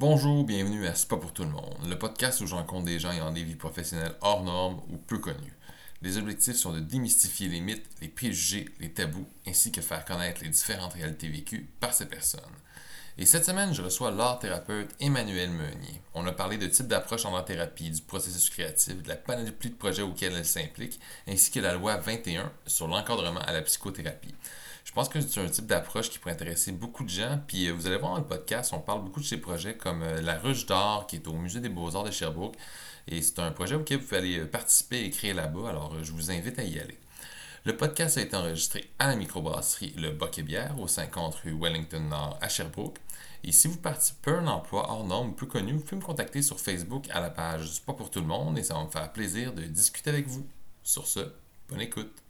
Bonjour, bienvenue à C'est pas pour tout le monde, le podcast où je rencontre des gens ayant des vies professionnelles hors normes ou peu connues. Les objectifs sont de démystifier les mythes, les préjugés, les tabous, ainsi que faire connaître les différentes réalités vécues par ces personnes. Et cette semaine, je reçois l'art thérapeute Emmanuel Meunier. On a parlé de type d'approche en art thérapie, du processus créatif, de la panoplie de projets auxquels elle s'implique, ainsi que la loi 21 sur l'encadrement à la psychothérapie. Je pense que c'est un type d'approche qui pourrait intéresser beaucoup de gens. Puis euh, vous allez voir dans le podcast, on parle beaucoup de ces projets comme euh, La Ruche d'Or, qui est au Musée des Beaux-Arts de Sherbrooke. Et c'est un projet auquel vous pouvez aller euh, participer et créer là-bas. Alors je vous invite à y aller. Le podcast a été enregistré à la microbrasserie Le Boc et Bière, au 50 rue Wellington Nord à Sherbrooke. Et si vous participez à un emploi hors norme peu connu, vous pouvez me contacter sur Facebook à la page C'est pas pour tout le monde et ça va me faire plaisir de discuter avec vous. Sur ce, bonne écoute.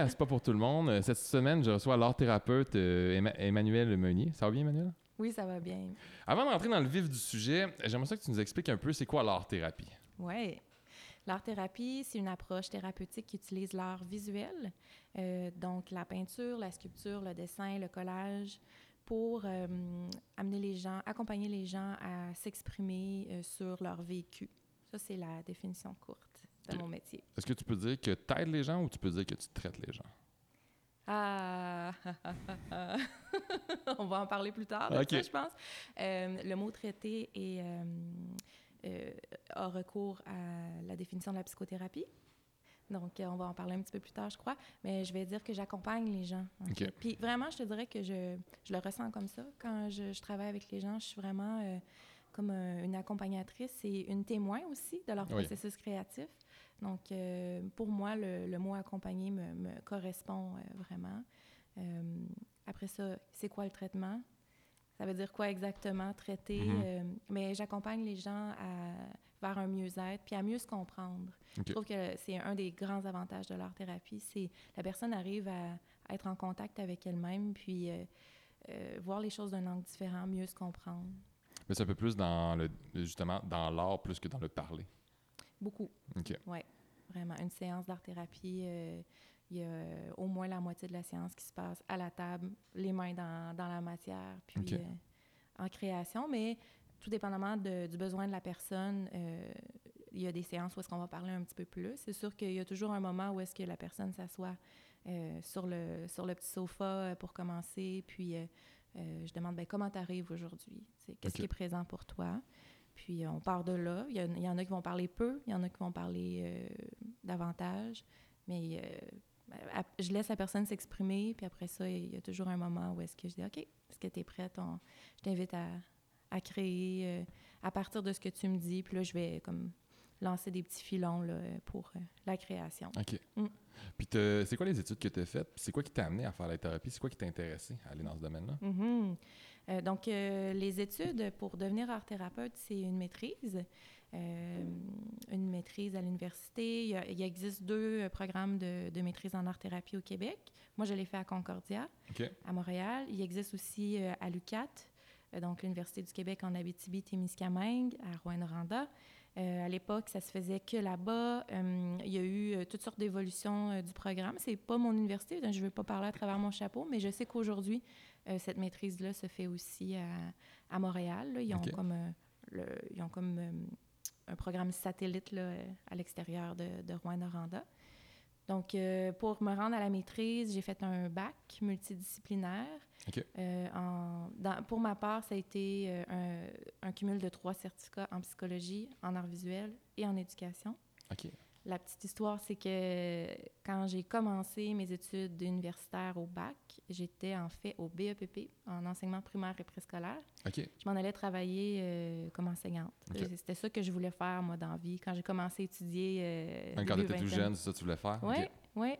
À C'est pas pour tout le monde. Euh, Cette semaine, je reçois l'art thérapeute euh, Emma- Emmanuel Meunier. Ça va bien, Emmanuel? Oui, ça va bien. Avant de rentrer dans le vif du sujet, j'aimerais ça que tu nous expliques un peu c'est quoi l'art thérapie. Oui. L'art-thérapie, c'est une approche thérapeutique qui utilise l'art visuel, euh, donc la peinture, la sculpture, le dessin, le collage, pour euh, amener les gens, accompagner les gens à s'exprimer euh, sur leur vécu. Ça, c'est la définition courte de Ok. mon métier. Est-ce que tu peux dire que tu aides les gens ou tu peux dire que tu traites les gens? Ah, on va en parler plus tard, de Ok. ça, je pense. Euh, le mot traité est, euh, euh, a recours à la définition de la psychothérapie. Donc, euh, on va en parler un petit peu plus tard, je crois. Mais je vais dire que j'accompagne les gens. en. Puis vraiment, je te dirais que je, je le ressens comme ça. Quand je, je travaille avec les gens, je suis vraiment comme une accompagnatrice et une témoin aussi de leur Oui. processus créatif. Donc, euh, pour moi, le, le mot accompagner me, me correspond euh, vraiment. Euh, après ça, c'est quoi le traitement? Ça veut dire quoi exactement, traiter? Mhm. mais j'accompagne les gens à, vers un mieux-être, puis à mieux se comprendre. Je trouve que c'est un des grands avantages de l'art-thérapie, c'est la personne arrive à, à être en contact avec elle-même, puis voir les choses d'un angle différent, mieux se comprendre. Mais c'est un peu plus dans le justement dans l'art plus que dans le parler. Beaucoup. OK. Oui, vraiment. Une séance d'art-thérapie, euh, il y a euh, au moins la moitié de la séance qui se passe à la table, les mains dans, dans la matière, puis euh, en création. Mais tout dépendamment de- du besoin de la personne, euh, il y a des séances où est-ce qu'on va parler un petit peu plus. C'est sûr qu'il y a toujours un moment où est-ce que la personne s'assoit euh, sur, le, sur le petit sofa pour commencer, puis euh, je demande ben, comment tu arrives aujourd'hui, qu'est-ce qui est présent pour toi? Puis on part de là. Il y, en a qui vont parler peu, il y en a qui vont parler euh, davantage, mais euh, à- je laisse la personne s'exprimer, puis après ça, il y a toujours un moment où est-ce que je dis, OK, est-ce que tu es prête? On- je t'invite à, à créer euh, à partir de ce que tu me dis, puis là, je vais comme lancer des petits filons là, pour la création. OK. Mm. Puis c'est quoi les études que tu as faites? C'est quoi qui t'a amené à faire la thérapie? C'est quoi qui t'a intéressé à aller dans ce domaine-là? Mhm. Euh, donc, euh, les études pour devenir art thérapeute, c'est une maîtrise. Euh, une maîtrise à l'université. Il, existe deux programmes de, de maîtrise en art thérapie au Québec. Moi, je l'ai fait à Concordia, à Montréal. Il existe aussi à l'UQAT, euh, donc l'Université du Québec en Abitibi-Témiscamingue, à Rouen-Noranda. Euh, à l'époque, ça se faisait que là-bas. Euh, il y a eu euh, toutes sortes d'évolutions du programme. C'est pas mon université, donc je ne veux pas parler à travers mon chapeau, mais je sais qu'aujourd'hui, cette maîtrise-là se fait aussi à, à Montréal. là. Ils, ont comme, le- ils ont comme un programme satellite là, à l'extérieur de, de Rouen-Noranda. Donc, euh, pour me rendre à la maîtrise, j'ai fait un bac multidisciplinaire. Euh, en- dans- pour ma part, ça a été euh, un, un cumul de trois certificats en psychologie, en art visuel et en éducation. OK. La petite histoire, c'est que quand j'ai commencé mes études universitaires au bac, j'étais en fait au BEPP, en enseignement primaire et préscolaire. Je m'en allais travailler euh, comme enseignante. C'était ça que je voulais faire, moi, dans la vie. Quand j'ai commencé à étudier... euh, Même quand tu étais tout jeune, c'est ça que tu voulais faire? Oui, oui.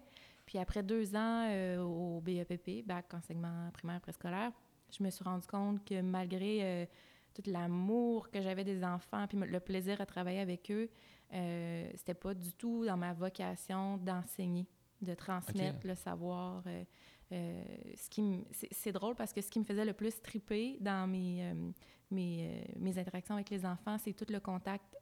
Puis après deux ans euh, au BEPP, bac enseignement primaire préscolaire, je me suis rendu compte que malgré tout l'amour que j'avais des enfants, puis le plaisir à travailler avec eux, euh, c'était pas du tout dans ma vocation d'enseigner. de transmettre le savoir. ce qui c'est drôle parce que ce qui me faisait le plus triper dans mes, mes, mes, interactions avec les enfants, c'est tout le contact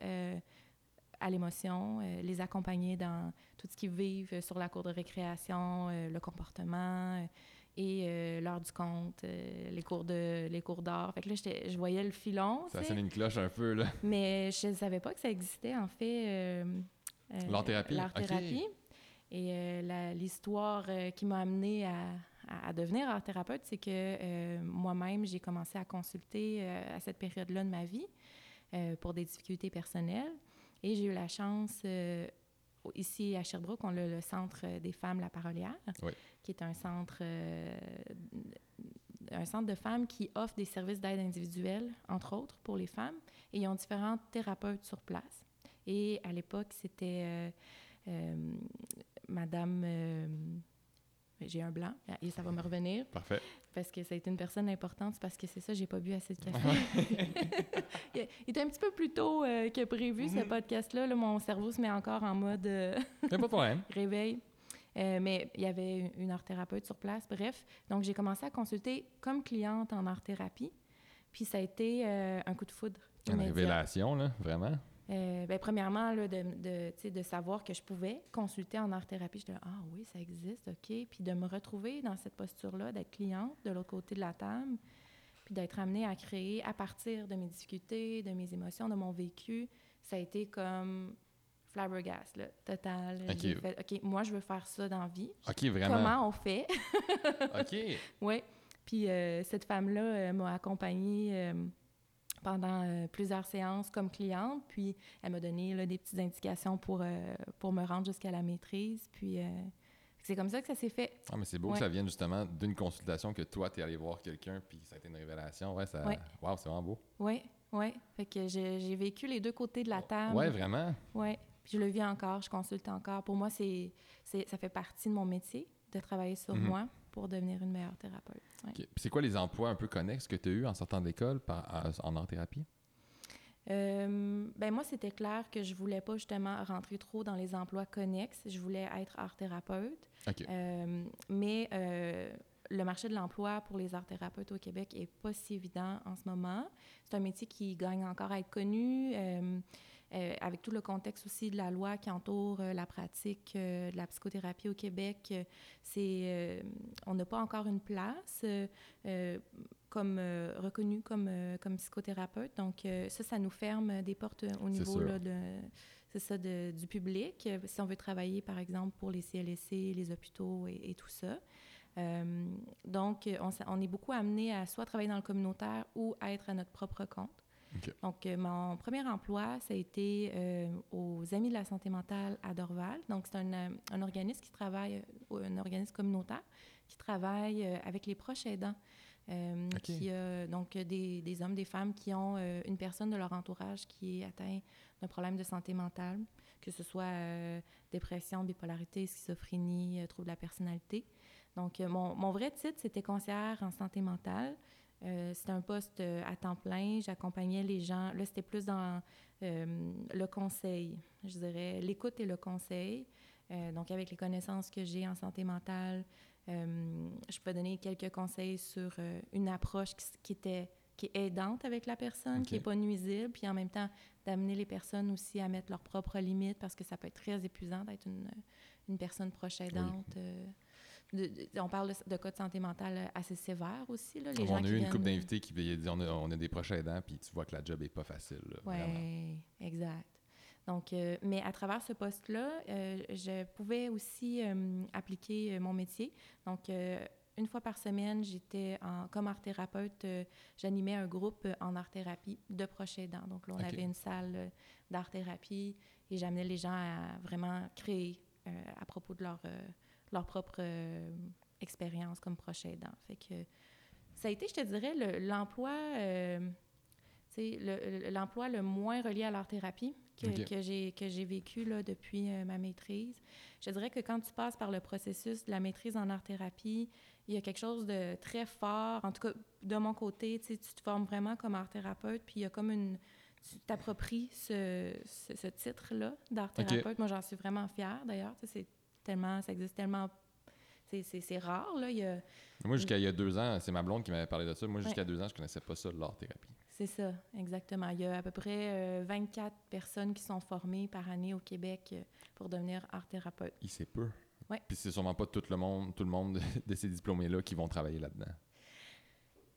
à l'émotion, les accompagner dans tout ce qu'ils vivent sur la cour de récréation, le comportement et euh, l'heure du compte, euh, les cours de les cours d'art. Fait que là, je voyais le filon. Ça sonne une cloche un peu, là. Mais je ne savais pas que ça existait, en fait. Euh, L'art-thérapie? L'art-thérapie. Et l'histoire qui m'a amenée à, à, devenir art-thérapeute, c'est que moi-même, j'ai commencé à consulter à cette période-là de ma vie pour des difficultés personnelles. Et j'ai eu la chance ici à Sherbrooke, on a le Centre des femmes La Parolière, qui est un centre, euh, un centre de femmes qui offre des services d'aide individuelle, entre autres, pour les femmes. Et ils ont différents thérapeutes sur place. Et à l'époque, c'était euh, euh, Madame j'ai un blanc et ça va me revenir. Parfait. Parce que ça a été une personne importante, parce que c'est ça, j'ai pas bu assez de café. il était un petit peu plus tôt euh, que prévu, ce mhm. podcast-là. mon cerveau se met encore en mode euh, pas de problème. réveil. Euh, mais il y avait une art-thérapeute sur place. Bref, donc j'ai commencé à consulter comme cliente en art-thérapie. Puis ça a été un coup de foudre. Une révélation, là, vraiment? Euh, ben, premièrement, là, de, de, de, savoir que je pouvais consulter en art-thérapie. Je disais, ah oui, ça existe, OK. Puis de me retrouver dans cette posture-là, d'être cliente de l'autre côté de la table, puis d'être amenée à créer à partir de mes difficultés, de mes émotions, de mon vécu. Ça a été comme flabbergast, là, total. OK. Fait, OK, moi, je veux faire ça dans la vie. OK, vraiment. Comment on fait? OK. Oui. Puis euh, cette femme-là euh, m'a accompagnée pendant euh, plusieurs séances comme cliente. Puis elle m'a donné là, des petites indications pour, pour me rendre jusqu'à la maîtrise. Puis c'est comme ça que ça s'est fait. Ah, mais c'est beau que ça vienne justement d'une consultation que toi, tu es allé voir quelqu'un, puis ça a été une révélation. Ouais, ça... Wow, c'est vraiment beau. Oui, oui. Fait que j'ai vécu les deux côtés de la table. Oui, vraiment? Oui. Puis je le vis encore, je consulte encore. Pour moi, c'est ça fait partie de mon métier de travailler sur mhm. moi pour devenir une meilleure thérapeute. c'est quoi les emplois un peu connexes que tu as eu en sortant de l'école en art-thérapie? Euh, ben moi, c'était clair que je voulais pas justement rentrer trop dans les emplois connexes. Je voulais être art-thérapeute. Euh, mais euh, le marché de l'emploi pour les art-thérapeutes au Québec est pas si évident en ce moment. C'est un métier qui gagne encore à être connu. Euh, avec tout le contexte aussi de la loi qui entoure euh, la pratique euh, de la psychothérapie au Québec, c'est on n'a pas encore une place comme reconnue comme, comme psychothérapeute. Donc ça, ça nous ferme des portes au niveau là, de ça, de, du public, si on veut travailler, par exemple, pour les CLSC, les hôpitaux et, tout ça. donc, on, on, est beaucoup amené à soit travailler dans le communautaire ou à être à notre propre compte. Donc, euh, mon premier emploi, ça a été euh, aux Amis de la santé mentale à Dorval. Donc, c'est un, euh, un, organisme qui travaille, un organisme communautaire qui travaille avec les proches aidants. qui a donc des, des, hommes, des femmes qui ont une personne de leur entourage qui est atteinte d'un problème de santé mentale, que ce soit dépression, bipolarité, schizophrénie, trouble de la personnalité. Donc, mon, mon vrai titre, c'était conseillère en santé mentale. Euh, c'était un poste euh, à temps plein. J'accompagnais les gens. Là, c'était plus dans euh, le conseil, je dirais, l'écoute et le conseil. donc, avec les connaissances que j'ai en santé mentale, je peux donner quelques conseils sur une approche qui, était qui est aidante avec la personne, qui n'est pas nuisible, puis en même temps d'amener les personnes aussi à mettre leurs propres limites parce que ça peut être très épuisant d'être une, une personne proche aidante on parle de, cas de santé mentale assez sévères aussi. Là, les on a eu une couple d'invités qui dit on a, on a des proches aidants, puis tu vois que la job n'est pas facile. Oui, exact. Donc, euh, mais à travers ce poste-là, euh, je pouvais aussi euh, appliquer mon métier. Donc, une fois par semaine, j'étais comme art thérapeute, j'animais un groupe en art thérapie de proches aidants. Donc là, on avait une salle d'art thérapie et j'amenais les gens à vraiment créer à propos de leur leur propre euh, expérience comme proche aidant. Fait que ça a été, je te dirais, l'emploi, euh, l'emploi le, moins relié à l'art thérapie que, que j'ai vécu là, depuis euh, ma maîtrise. Je dirais que quand tu passes par le processus de la maîtrise en art thérapie, il y a quelque chose de très fort. En tout cas, de mon côté, tu te formes vraiment comme art thérapeute, puis il y a comme une tu t'appropries ce, ce, titre-là d'art thérapeute. Moi, j'en suis vraiment fière, d'ailleurs. C'est tellement, ça existe tellement, c'est- rare, là. Il y a- Moi, jusqu'à il y a deux ans, c'est ma blonde qui m'avait parlé de ça. Moi, jusqu'à Ouais. deux ans, je connaissais pas ça, l'art-thérapie. C'est ça, exactement. Il y a à peu près euh, 24 personnes qui sont formées par année au Québec euh, pour devenir art-thérapeute. Il sait peu. Ouais. Puis c'est sûrement pas tout le monde, tout le monde de, ces diplômés-là qui vont travailler là-dedans.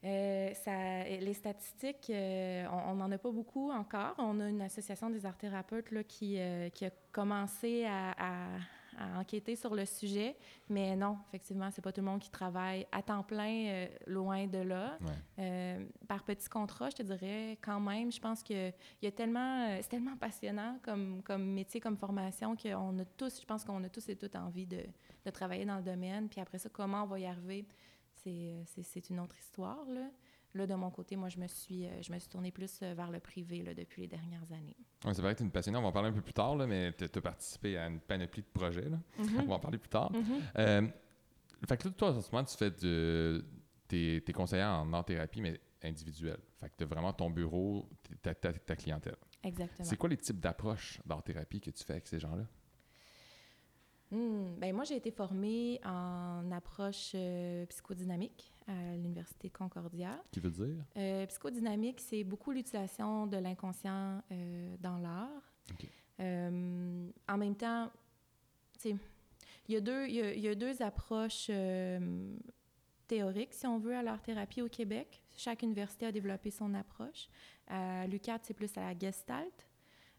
Euh, ça, les statistiques, euh, on n'en a pas beaucoup encore. On a une association des art-thérapeutes qui, qui a commencé à, à- à enquêter sur le sujet, mais non, effectivement, c'est pas tout le monde qui travaille à temps plein, euh, loin de là. Ouais. Euh, par petits contrats, je te dirais quand même, je pense que il y a tellement, euh, c'est tellement passionnant comme, comme métier, comme formation qu'on a tous, je pense qu'on a tous et toutes envie de, de travailler dans le domaine. Puis après ça, comment on va y arriver, c'est une autre histoire. Là. Là, de mon côté, moi, je me suis, euh, je me suis tournée plus euh, vers le privé là, depuis les dernières années. Ouais, c'est vrai que tu es une passionnée, on va en parler un peu plus tard, là, mais tu as participé à une panoplie de projets. Là. Mhm. On va en parler plus tard. Euh, fait que là, toi, en ce moment, tu fais de. T'es es conseillère en art-thérapie, mais individuelle. Fait que tu as vraiment ton bureau, ta, ta, ta clientèle. Exactement. C'est quoi les types d'approches d'art-thérapie que tu fais avec ces gens-là? Hmm, ben moi, j'ai été formée en approche euh, psychodynamique à l'Université Concordia. Qui veut dire? Euh, psychodynamique, c'est beaucoup l'utilisation de l'inconscient euh, dans l'art. En même temps, il y, a deux- il y a- il y a deux approches théoriques, si on veut, à l'art-thérapie au Québec. Chaque université a développé son approche. À l'UQAT, c'est plus à la gestalt.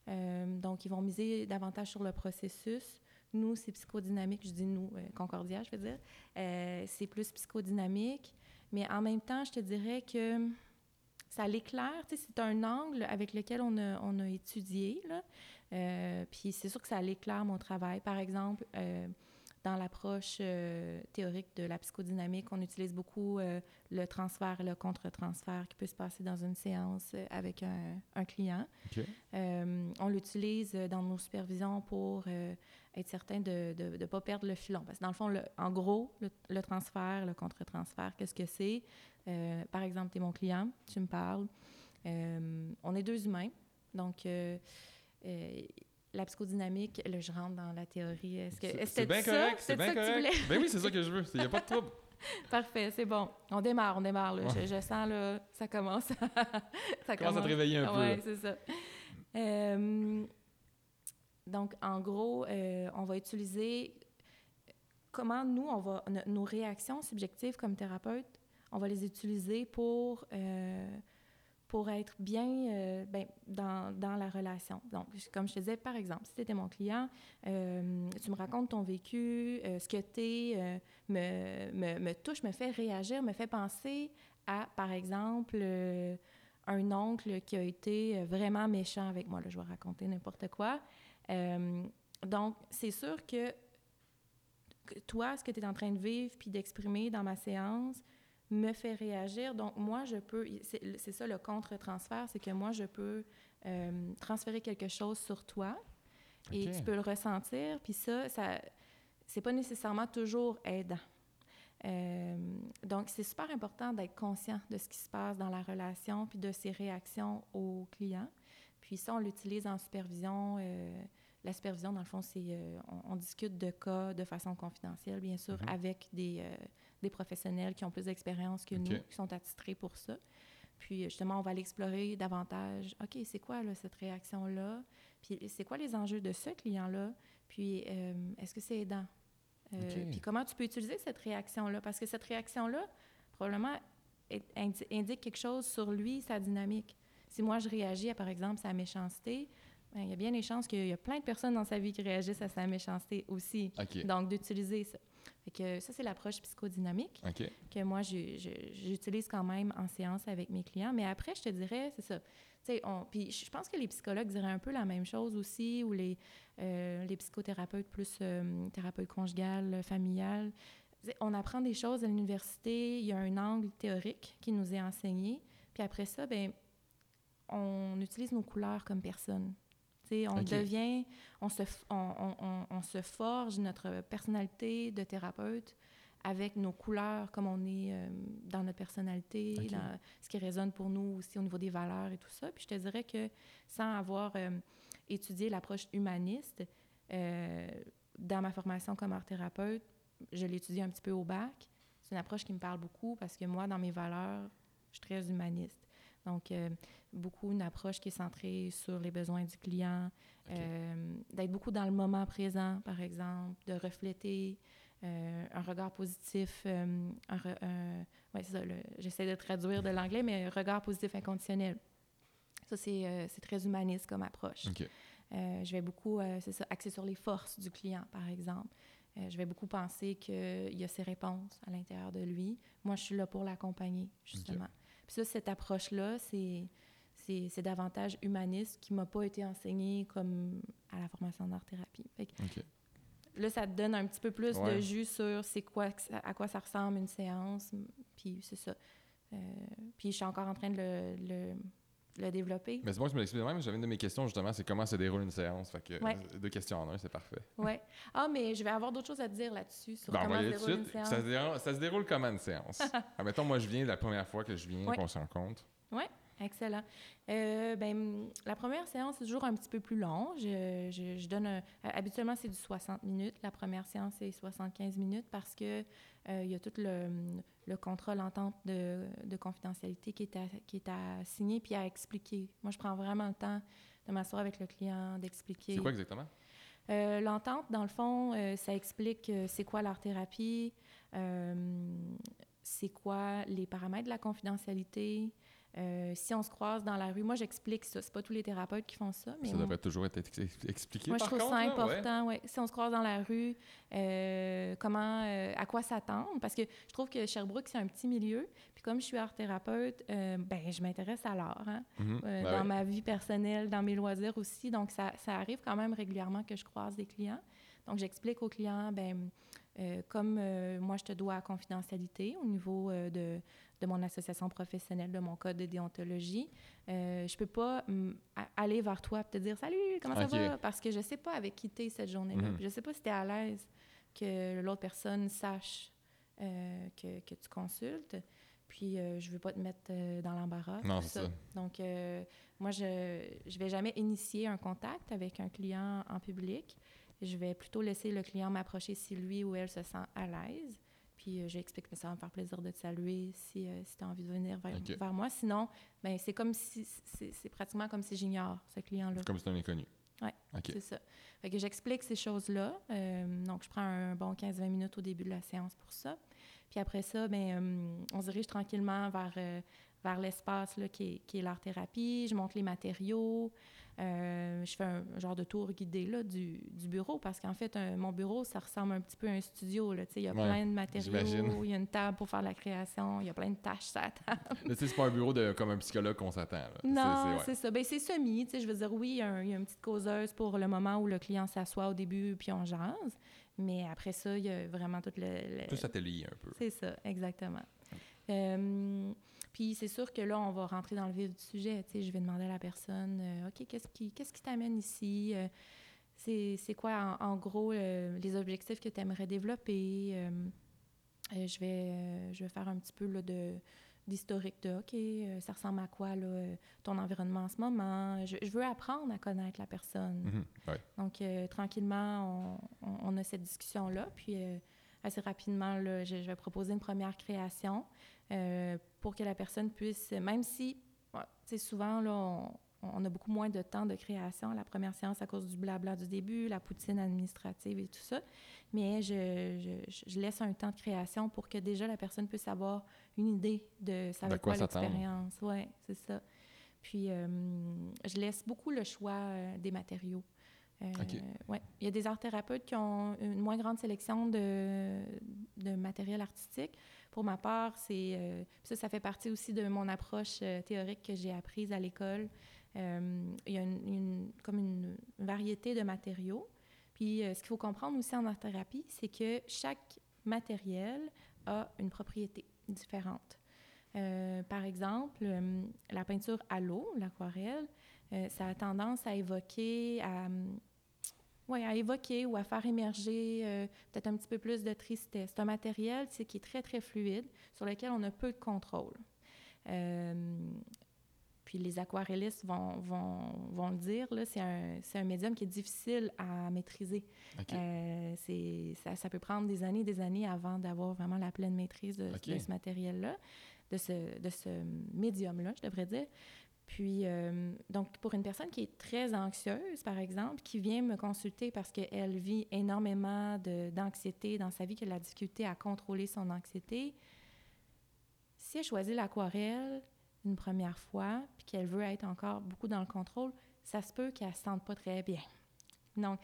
Donc, ils vont miser davantage sur le processus. Nous, c'est psychodynamique. Je dis nous, euh, Concordia, je veux dire. Euh, c'est plus psychodynamique. Mais en même temps, je te dirais que ça l'éclaire. C'est un angle avec lequel on a, on a étudié. Euh, puis c'est sûr que ça l'éclaire mon travail. Par exemple, dans l'approche euh, théorique de la psychodynamique, on utilise beaucoup euh, le transfert et le contre-transfert qui peut se passer dans une séance avec un, un client. Euh, on l'utilise dans nos supervisions pour être certain de ne pas perdre le filon. Parce que dans le fond, le- en gros, le, le transfert, le contre-transfert, qu'est-ce que c'est? Euh, par exemple, tu es mon client, tu me parles. Euh, on est deux humains. Donc, euh, la psychodynamique, là, je rentre dans la théorie. Est-ce que C'est- que bien ça? correct, c'est bien ça que tu correct. voulais? Ben oui, c'est ça que je veux. Il n'y a pas de trouble. Parfait, c'est bon. On démarre, on démarre. là. Ouais. Je, je sens, là, ça commence à... ça Commence à te réveiller un peu, Oui, c'est ça. Euh, donc, en gros, euh, on va utiliser comment nous, on va, no- nos réactions subjectives comme thérapeute, on va les utiliser pour, euh, pour être bien, euh, ben, dans, dans la relation. Donc, comme je te disais, par exemple, si tu étais mon client, tu me racontes ton vécu, ce que tu es, me, me, me touche, me fait réagir, me fait penser à, par exemple, un oncle qui a été vraiment méchant avec moi. Là, je vais raconter n'importe quoi. Euh, donc, c'est sûr que, que toi, ce que tu es en train de vivre puis d'exprimer dans ma séance me fait réagir. Donc, moi, je peux... C'est ça le contre-transfert, c'est que moi, je peux euh, transférer quelque chose sur toi et tu peux le ressentir. Puis ça, ça c'est pas nécessairement toujours aidant. Euh, donc, c'est super important d'être conscient de ce qui se passe dans la relation puis de ses réactions aux clients. Puis ça, on l'utilise en supervision. euh, la supervision, dans le fond, c'est euh, on, on discute de cas de façon confidentielle, bien sûr, Mhm. avec des, euh, des professionnels qui ont plus d'expérience que nous, qui sont attitrés pour ça. Puis justement, on va l'explorer davantage. OK, c'est quoi là, cette réaction-là? Puis c'est quoi les enjeux de ce client-là? Puis euh, est-ce que c'est aidant? Puis comment tu peux utiliser cette réaction-là? Parce que cette réaction-là, probablement, est- indique quelque chose sur lui, sa dynamique. Si moi, je réagis à, par exemple, sa méchanceté, ben, il y a bien des chances qu'il y a plein de personnes dans sa vie qui réagissent à sa méchanceté aussi. Donc, d'utiliser ça. Fait que ça, c'est l'approche psychodynamique que moi, j'utilise quand même en séance avec mes clients. Mais après, je te dirais, c'est ça. Puis je pense que les psychologues diraient un peu la même chose aussi, ou les, euh, les psychothérapeutes plus euh, thérapeutes conjugales, familiales. Tu sais, On apprend des choses à l'université, il y a un angle théorique qui nous est enseigné. Puis après ça, ben on utilise nos couleurs comme personne. Tu sais, on devient, on se, f- on, on- on- on se forge notre personnalité de thérapeute avec nos couleurs, comme on est euh, dans notre personnalité, dans ce qui résonne pour nous aussi au niveau des valeurs et tout ça. Puis je te dirais que sans avoir euh, étudié l'approche humaniste, euh, dans ma formation comme art thérapeute, je l'étudie un petit peu au bac. C'est une approche qui me parle beaucoup parce que moi, dans mes valeurs, je suis très humaniste. Donc, beaucoup une approche qui est centrée sur les besoins du client, euh, d'être beaucoup dans le moment présent, par exemple, de refléter euh, un regard positif, ouais, ça, j'essaie de traduire de l'anglais, mais regard positif inconditionnel. Ça, c'est très humaniste comme approche. je vais beaucoup, c'est ça, axer sur les forces du client, par exemple. je vais beaucoup penser qu'il y a ses réponses à l'intérieur de lui. Moi, je suis là pour l'accompagner, justement. Puis ça, cette approche-là, c'est, c'est, davantage humaniste qui m'a pas été enseignée comme à la formation d'art-thérapie. Là, ça te donne un petit peu plus de jus sur c'est quoi, à quoi ça ressemble une séance. Puis c'est ça. Euh, puis je suis encore en train de le, le, développer. Mais c'est bon que tu me l'expliques même. J'avais une de mes questions justement, c'est comment se déroule une séance. Fait que euh, deux questions en un, c'est parfait. Oui. Ah, mais je vais avoir d'autres choses à te dire là-dessus sur ben, comment se déroule une séance. Ça se, déroule, ça se déroule comment une séance? Admettons, moi, je viens la première fois que je viens, qu'on se rencontre. Oui. Excellent. Euh, ben, la première séance, c'est toujours un petit peu plus long. Je, je, donne euh, habituellement, c'est du 60 minutes. La première séance, c'est 75 minutes parce que euh, il y a tout le, le contrat, l'entente de, de, confidentialité qui est, à, qui est à signer puis à expliquer. Moi, je prends vraiment le temps de m'asseoir avec le client, d'expliquer. C'est quoi exactement? L'entente, dans le fond, ça explique c'est quoi l'art-thérapie, c'est quoi les paramètres de la confidentialité, euh, si on se croise dans la rue, moi j'explique ça. C'est pas tous les thérapeutes qui font ça. Mais ça devrait toujours être expliqué. Moi je trouve ça important. Ouais. Si on se croise dans la rue, euh, comment, euh, à quoi s'attendre? Parce que je trouve que Sherbrooke c'est un petit milieu. Puis comme je suis art thérapeute, ben je m'intéresse à l'art hein. mhm. ben dans ma vie personnelle, dans mes loisirs aussi. Donc ça, ça, arrive quand même régulièrement que je croise des clients. Donc j'explique aux clients, ben comme moi je te dois à confidentialité au niveau de de mon association professionnelle, de mon code de déontologie. Euh, je peux pas aller vers toi et te dire Salut, comment ça va? Parce que je sais pas avec qui tu es cette journée-là. Je mhm. Je sais pas si tu es à l'aise que l'autre personne sache euh, que, que, tu consultes. Puis euh, je veux pas te mettre euh, dans l'embarras. Non, c'est ça. Donc, moi, je ne vais jamais initier un contact avec un client en public. Je vais plutôt laisser le client m'approcher si lui ou elle se sent à l'aise. Puis euh, j'explique que ça va me faire plaisir de te saluer si, euh, si tu as envie de venir vers, vers moi. Sinon, ben, c'est comme si c'est pratiquement comme si j'ignore ce client-là. Comme si c'était un inconnu. Oui, c'est ça. Fait que j'explique ces choses-là. Euh, donc, je prends un bon 15-20 minutes au début de la séance pour ça. Puis après ça, ben, on se dirige tranquillement vers, vers l'espace qui est, qui est l'art-thérapie. Je montre les matériaux. Euh, je fais un, genre de tour guidé là, du, du bureau parce qu'en fait, mon bureau, ça ressemble un petit peu à un studio. Là, il y a plein de matériaux, il y a une table pour faire la création, il y a plein de tâches à la table. c'est pas un bureau de, comme un psychologue qu'on s'attend. Non, c'est ça. Ben, c'est semi. Je veux dire, oui, il y, a une petite causeuse pour le moment où le client s'assoit au début puis on jase. Mais après ça, il y a vraiment tout le... Tout atelier un peu. C'est ça, exactement. Euh, puis c'est sûr que là, on va rentrer dans le vif du sujet. Tu sais, je vais demander à la personne, euh, OK, qu'est-ce qui qu'est-ce qui t'amène ici? Euh, c'est quoi, en, gros, euh, les objectifs que tu aimerais développer? je, vais, je vais faire un petit peu là, de d'historique de OK, ça ressemble à quoi là, ton environnement en ce moment? Je, veux apprendre à connaître la personne. Mm-hmm. Donc, tranquillement, on, on, a cette discussion-là. Puis, assez rapidement, là, je, vais proposer une première création euh, pour que la personne puisse, même si, sais, souvent, là, on, a beaucoup moins de temps de création la première séance à cause du blabla du début, la poutine administrative et tout ça, mais je, je, laisse un temps de création pour que déjà la personne puisse avoir une idée de ça va quoi, l'expérience. Oui, c'est ça. Puis, euh, je laisse beaucoup le choix euh, des matériaux. Ouais. Il y a des art thérapeutes qui ont une moins grande sélection de, de matériel artistique. Pour ma part, c'est euh, ça, ça fait partie aussi de mon approche euh, théorique que j'ai apprise à l'école. Euh, il y a une, comme une variété de matériaux. Puis ce qu'il faut comprendre aussi en art-thérapie, c'est que chaque matériel a une propriété différente. par exemple, la peinture à l'eau, l'aquarelle, ça a tendance à évoquer, à, oui, à évoquer ou à faire émerger euh, peut-être un petit peu plus de tristesse. C'est un matériel qui est très, très fluide, sur lequel on a peu de contrôle. Euh, puis les aquarellistes vont, vont, vont le dire, c'est un, un, médium qui est difficile à maîtriser. Euh, ça, ça, peut prendre des années et des années avant d'avoir vraiment la pleine maîtrise de, de ce matériel-là, de ce, de ce médium-là, je devrais dire. Puis, euh, donc, pour une personne qui est très anxieuse, par exemple, qui vient me consulter parce qu'elle vit énormément d'anxiété dans sa vie, qu'elle a la difficulté à contrôler son anxiété, si elle choisit l'aquarelle une première fois, puis qu'elle veut être encore beaucoup dans le contrôle, ça se peut qu'elle ne se sente pas très bien. Donc,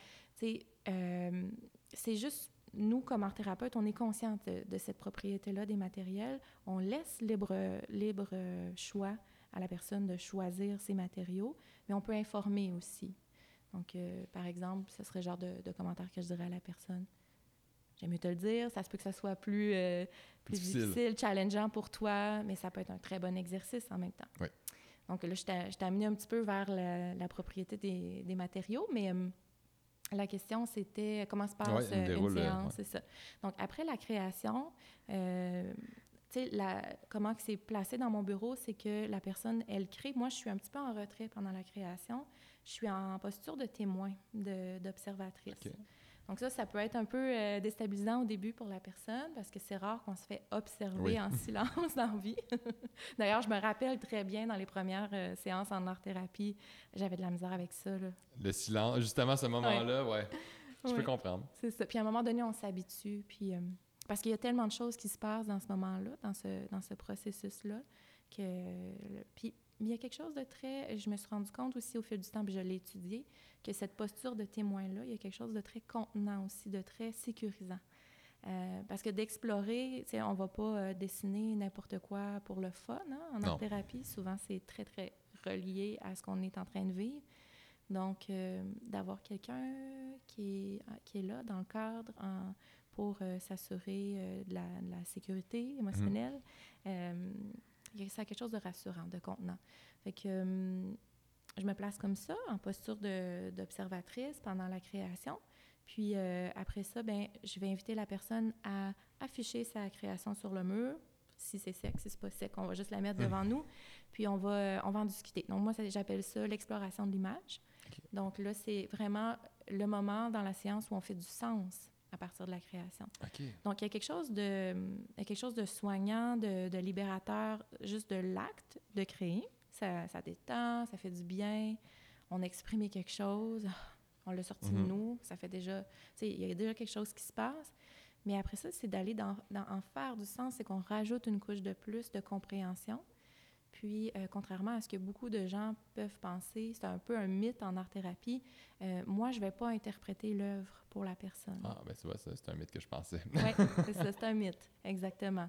euh, c'est juste, nous, comme art thérapeute, on est conscient de, de cette propriété-là des matériels. On laisse libre, libre choix à la personne de choisir ses matériaux, mais on peut informer aussi. Donc, euh, par exemple, ce serait le genre de, commentaire que je dirais à la personne. J'aime mieux te le dire, ça se peut que ça soit plus, euh, plus difficile. challengeant pour toi, mais ça peut être un très bon exercice en même temps. Oui. Donc là, je t'ai amené un petit peu vers la, propriété des, des, matériaux, mais euh, la question, c'était comment se passe une, séance, c'est ça. Donc, après la création, tu sais, comment c'est placé dans mon bureau, c'est que la personne, elle crée. Moi, je suis un petit peu en retrait pendant la création. Je suis en posture de témoin, d'observatrice. Donc ça, ça peut être un peu euh, déstabilisant au début pour la personne parce que c'est rare qu'on se fait observer en silence dans la vie. D'ailleurs, je me rappelle très bien dans les premières euh, séances en art-thérapie, j'avais de la misère avec ça. Le silence, justement, ce moment-là, ouais. Je peux comprendre. C'est ça. Puis à un moment donné, on s'habitue. Puis... Euh, parce qu'il y a tellement de choses qui se passent dans ce moment-là, dans ce, dans ce processus-là, que... Puis il y a quelque chose de très... Je me suis rendu compte aussi au fil du temps, puis je l'ai étudié, que cette posture de témoin-là, il y a quelque chose de très contenant aussi, de très sécurisant. Euh, parce que d'explorer, on ne va pas euh, dessiner n'importe quoi pour le fun. Hein, en art-thérapie, souvent, c'est très, très relié à ce qu'on est en train de vivre. Donc, euh, d'avoir quelqu'un qui est, qui est là dans le cadre en, pour euh, s'assurer euh, de, la, sécurité émotionnelle. Euh, ça a quelque chose de rassurant, de contenant. Fait que je me place comme ça, en posture d'observatrice pendant la création. Puis après ça, ben, je vais inviter la personne à afficher sa création sur le mur. Si c'est sec, si c'est pas sec, on va juste la mettre devant nous. Puis on va, on va en discuter. Donc moi, j'appelle ça l'exploration de l'image. Donc là, c'est vraiment le moment dans la séance où on fait du sens à partir de la création. Donc, il y a quelque chose de, quelque chose de soignant, de, de libérateur, juste de l'acte de créer. Ça, ça, détend, ça fait du bien. On a exprimé quelque chose, on l'a sorti de mhm. nous, ça fait déjà... Tu sais, il y a déjà quelque chose qui se passe. Mais après ça, c'est d'aller dans, dans, en faire du sens, c'est qu'on rajoute une couche de plus de compréhension. Puis, euh, contrairement à ce que beaucoup de gens peuvent penser, c'est un peu un mythe en art-thérapie. Euh, moi, je ne vais pas interpréter l'œuvre pour la personne. Ah, ben tu vois, ça, c'est un mythe que je pensais. oui, c'est ça, c'est un mythe, exactement.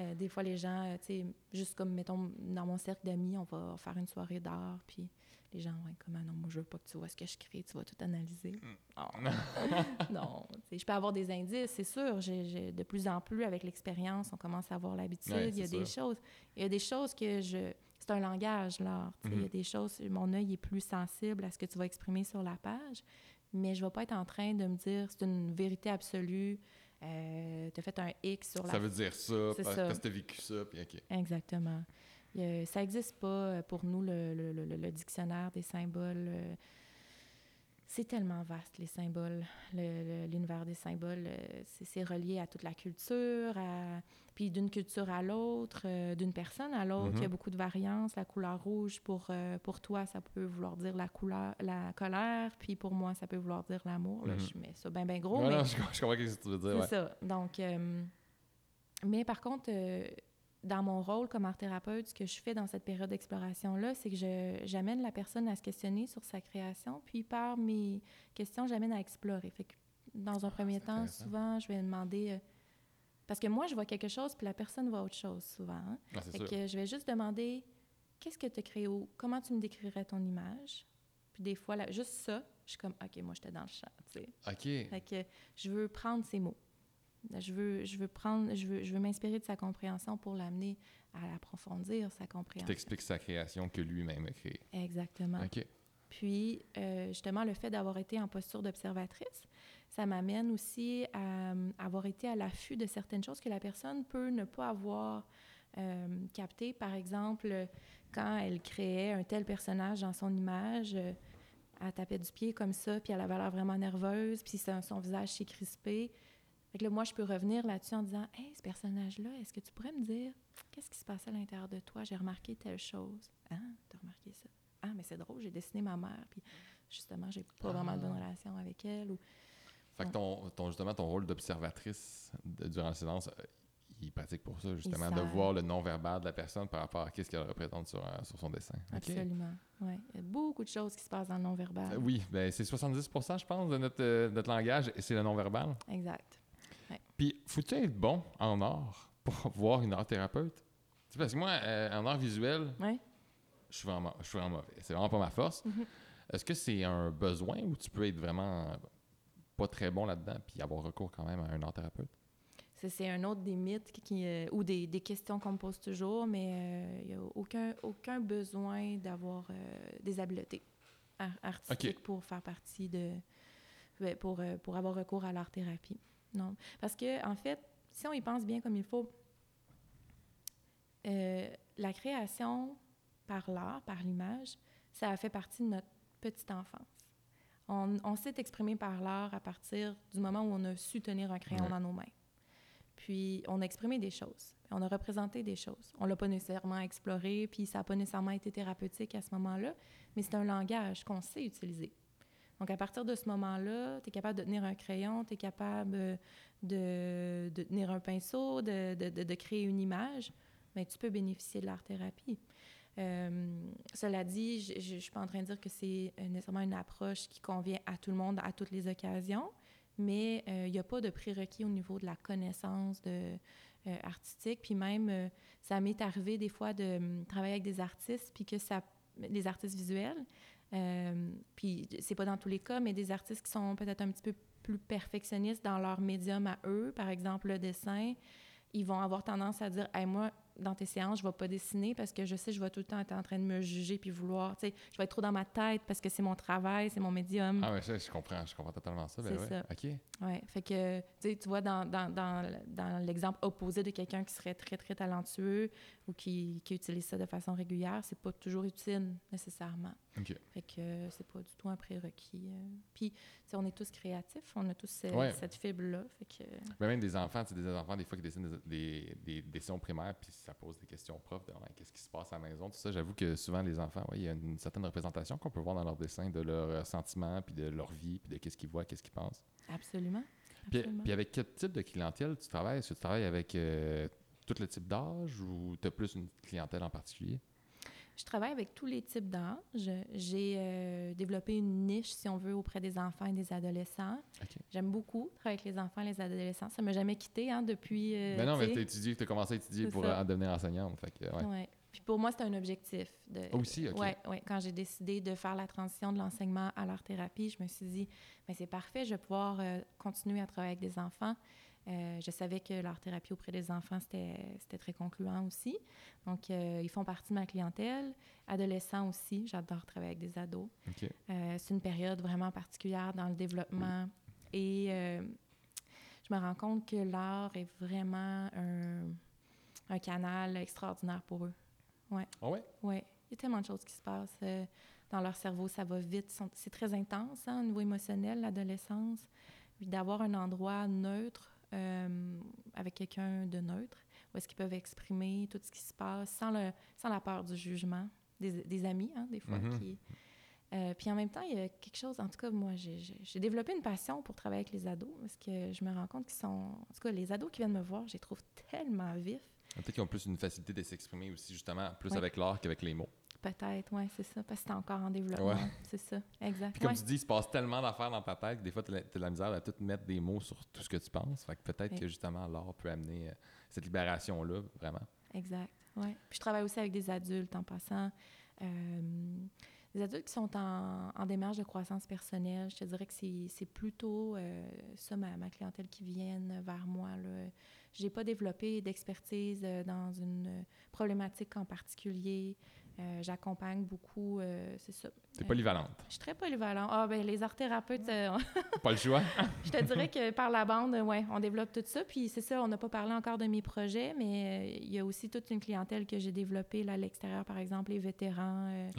Euh, des fois, les gens, tu sais, juste comme, mettons, dans mon cercle d'amis, on va faire une soirée d'art, puis les gens vont être comme, ah non, moi, je veux pas que tu vois ce que je crée, tu vas tout analyser. Oh. non, je peux avoir des indices, c'est sûr. J'ai, de plus en plus, avec l'expérience, on commence à avoir l'habitude. il y a des choses, il y a des choses que je... C'est un langage, l'art. Il y a mhm. des choses, mon œil est plus sensible à ce que tu vas exprimer sur la page, mais je ne vais pas être en train de me dire, c'est une vérité absolue, euh, tu as fait un X sur la... Ça veut dire ça, parce que tu as vécu ça, puis OK. Exactement ça n'existe pas euh, pour nous, le, le, le, dictionnaire des symboles. Euh, c'est tellement vaste, les symboles, l'univers des symboles. Euh, c'est relié à toute la culture, puis d'une culture à l'autre, d'une personne à l'autre. Il y a mm-hmm. beaucoup de variances. La couleur rouge, pour, pour toi, ça peut vouloir dire la, couleur, la colère, puis pour moi, ça peut vouloir dire l'amour. Mm-hmm. Je mets ça bien, bien gros. mais... je, comprends ce que tu veux dire. C'est ça. Donc, mais par contre dans mon rôle comme art thérapeute, ce que je fais dans cette période d'exploration-là, c'est que j'amène la personne à se questionner sur sa création, puis par mes questions, j'amène à explorer. Fait que dans un ah, premier temps, souvent, je vais demander... Euh, parce que moi, je vois quelque chose, puis la personne voit autre chose, souvent. Hein. Ah, fait que je vais juste demander, qu'est-ce que tu as créé? Comment tu me décrirais ton image? Puis des fois, là, juste ça, je suis comme, OK, moi, j'étais dans le champ, tu sais. OK. Fait que je veux prendre ces mots. Je veux, je veux prendre, je veux, je veux m'inspirer de sa compréhension pour l'amener à approfondir sa compréhension. T'expliques sa création que lui-même a créée. Exactement. OK. Puis, euh, justement, le fait d'avoir été en posture d'observatrice, ça m'amène aussi à, avoir été à l'affût de certaines choses que la personne peut ne pas avoir euh, capter. Par exemple, quand elle créait un tel personnage dans son image, euh, elle tapait du pied comme ça, puis elle avait l'air vraiment nerveuse, puis son, son visage s'est crispé. Fait que là, moi, je peux revenir là-dessus en disant Hey, ce personnage-là, est-ce que tu pourrais me dire qu'est-ce qui se passait à l'intérieur de toi? J'ai remarqué telle chose. Ah, t'as remarqué ça? Ah, mais c'est drôle, j'ai dessiné ma mère, puis justement, j'ai pas vraiment de bonne Ah. relation avec elle. Ou... Fait que ton, ton- justement, ton rôle d'observatrice durant le silence, euh, il pratique pour ça, justement, de voir le non-verbal de la personne par rapport à ce qu'elle représente sur, euh, sur son dessin. Absolument. Ouais. Il y a beaucoup de choses qui se passent dans le non-verbal. Euh, oui, ben, c'est 70% je pense, de notre, euh, notre langage, et c'est le non-verbal. Exact. Puis, faut-tu être bon en art pour voir une art thérapeute? Tu sais, parce que moi, euh, en art visuel, je suis vraiment, je suis vraiment mauvais. C'est vraiment pas ma force. Mhm. Est-ce que c'est un besoin ou tu peux être vraiment pas très bon là-dedans puis avoir recours quand même à un art thérapeute? Ça, c'est un autre des mythes qui, qui, euh, ou des, des questions qu'on me pose toujours, mais euh, il n'y a aucun, aucun besoin d'avoir euh, des habiletés ar- artistiques pour faire partie de. ouais, pour, euh, pour avoir recours à l'art-thérapie. Non. Parce que, en fait, si on y pense bien comme il faut, euh, la création par l'art, par l'image, ça a fait partie de notre petite enfance. On, on s'est exprimé par l'art à partir du moment où on a su tenir un crayon Ouais. dans nos mains. Puis on a exprimé des choses, on a représenté des choses. On l'a pas nécessairement exploré, puis ça n'a pas nécessairement été thérapeutique à ce moment-là, mais c'est un langage qu'on sait utiliser. Donc à partir de ce moment-là, tu es capable de tenir un crayon, tu es capable euh, de, tenir un pinceau, de, créer une image, mais tu peux bénéficier de l'art-thérapie. Euh, cela dit, je ne suis pas en train de dire que c'est euh, nécessairement une approche qui convient à tout le monde à toutes les occasions, mais il n'y a pas de prérequis au niveau de la connaissance artistique. Puis même, ça m'est arrivé des fois de hum, travailler avec des artistes, puis que ça, des artistes visuels, euh, puis c'est pas dans tous les cas, mais des artistes qui sont peut-être un petit peu plus perfectionnistes dans leur médium à eux, par exemple le dessin, ils vont avoir tendance à dire hey, moi, dans tes séances, je ne vais pas dessiner parce que je sais, je vais tout le temps être en train de me juger puis vouloir, tu sais, je vais être trop dans ma tête parce que c'est mon travail, c'est mon médium. Ah, ouais, ça, je comprends, je comprends totalement ça. Ben ouais. ça. OK. Ouais, fait que, tu sais, tu vois, dans, dans, dans, dans l'exemple opposé de quelqu'un qui serait très, très talentueux ou qui, qui utilise ça de façon régulière, c'est pas toujours utile nécessairement. OK. Fait que euh, c'est pas du tout un prérequis. euh. Puis, tu sais, on est tous créatifs, on a tous ce- Ouais. cette fibre-là. Fait que, Ben, même des enfants, tu des enfants, des fois, qui dessinent des, des, dessins primaires, puis ça pose des questions aux profs de ouais, qu'est-ce qui se passe à la maison. Tout ça, j'avoue que souvent, les enfants, ouais, il y a une certaine représentation qu'on peut voir dans leurs dessins de leurs sentiments, puis de leur vie, puis de qu'est-ce qu'ils voient, qu'est-ce qu'ils pensent. absolument. Puis, absolument. puis avec quel type de clientèle tu travailles? Est-ce que tu travailles avec euh, tout le type d'âge ou tu as plus une clientèle en particulier? Je travaille avec tous les types d'âge. J'ai euh, développé une niche, si on veut, auprès des enfants et des adolescents. J'aime beaucoup travailler avec les enfants et les adolescents. Ça ne m'a jamais quitté hein, depuis. euh, Mais Ben non, mais tu as commencé à étudier pour euh, devenir enseignante. Fait que, ouais. Ouais. Puis pour moi, c'est un objectif. De, Aussi, OK. Ouais. Quand j'ai décidé de faire la transition de l'enseignement à l'art-thérapie, je me suis dit, mais c'est parfait, je vais pouvoir euh, continuer à travailler avec des enfants. Euh, je savais que l'art-thérapie auprès des enfants, c'était c'était très concluant aussi. Donc, euh, ils font partie de ma clientèle. Adolescents aussi, j'adore travailler avec des ados. C'est une période vraiment particulière dans le développement. Et je me rends compte que l'art est vraiment un, un canal extraordinaire pour eux. Ah ouais? Oui, il y a tellement de choses qui se passent euh, dans leur cerveau, ça va vite. C'est très intense hein, au niveau émotionnel, l'adolescence. Puis d'avoir un endroit neutre euh, avec quelqu'un de neutre, où est-ce qu'ils peuvent exprimer tout ce qui se passe sans, le, sans la peur du jugement. Des, des amis, hein, des fois. Mhm. qui, euh, puis en même temps, il y a quelque chose, en tout cas, moi, j'ai- j'ai j'ai développé une passion pour travailler avec les ados parce que je me rends compte qu'ils sont. En tout cas, les ados qui viennent me voir, je les trouve tellement vifs. Peut-être qu'ils ont plus une facilité de s'exprimer aussi, justement, plus Ouais. avec l'art qu'avec les mots. Peut-être, oui, c'est ça, parce que c'est encore en développement. Ouais. C'est ça, exact. Puis comme Ouais. tu dis, il se passe tellement d'affaires dans ta tête que des fois, tu as la misère à tout mettre des mots sur tout ce que tu penses. Fait que peut-être que justement, l'art peut amener euh, cette libération-là, vraiment. Exact, oui. Puis je travaille aussi avec des adultes en passant. Euh, des adultes qui sont en, en démarche de croissance personnelle. Je te dirais que c'est plutôt euh, ça, ma, ma clientèle qui vienne vers moi. Je n'ai pas développé d'expertise euh, dans une problématique en particulier. Euh, J'accompagne beaucoup, euh, c'est ça. T'es Euh, polyvalente. je suis très polyvalente. Ah, ben les art thérapeutes, euh, Pas le choix. je te dirais que par la bande, euh, ouais, on développe tout ça. Puis c'est ça, on n'a pas parlé encore de mes projets, mais euh, il y a aussi toute une clientèle que j'ai développée là, à l'extérieur, par exemple, les vétérans, euh,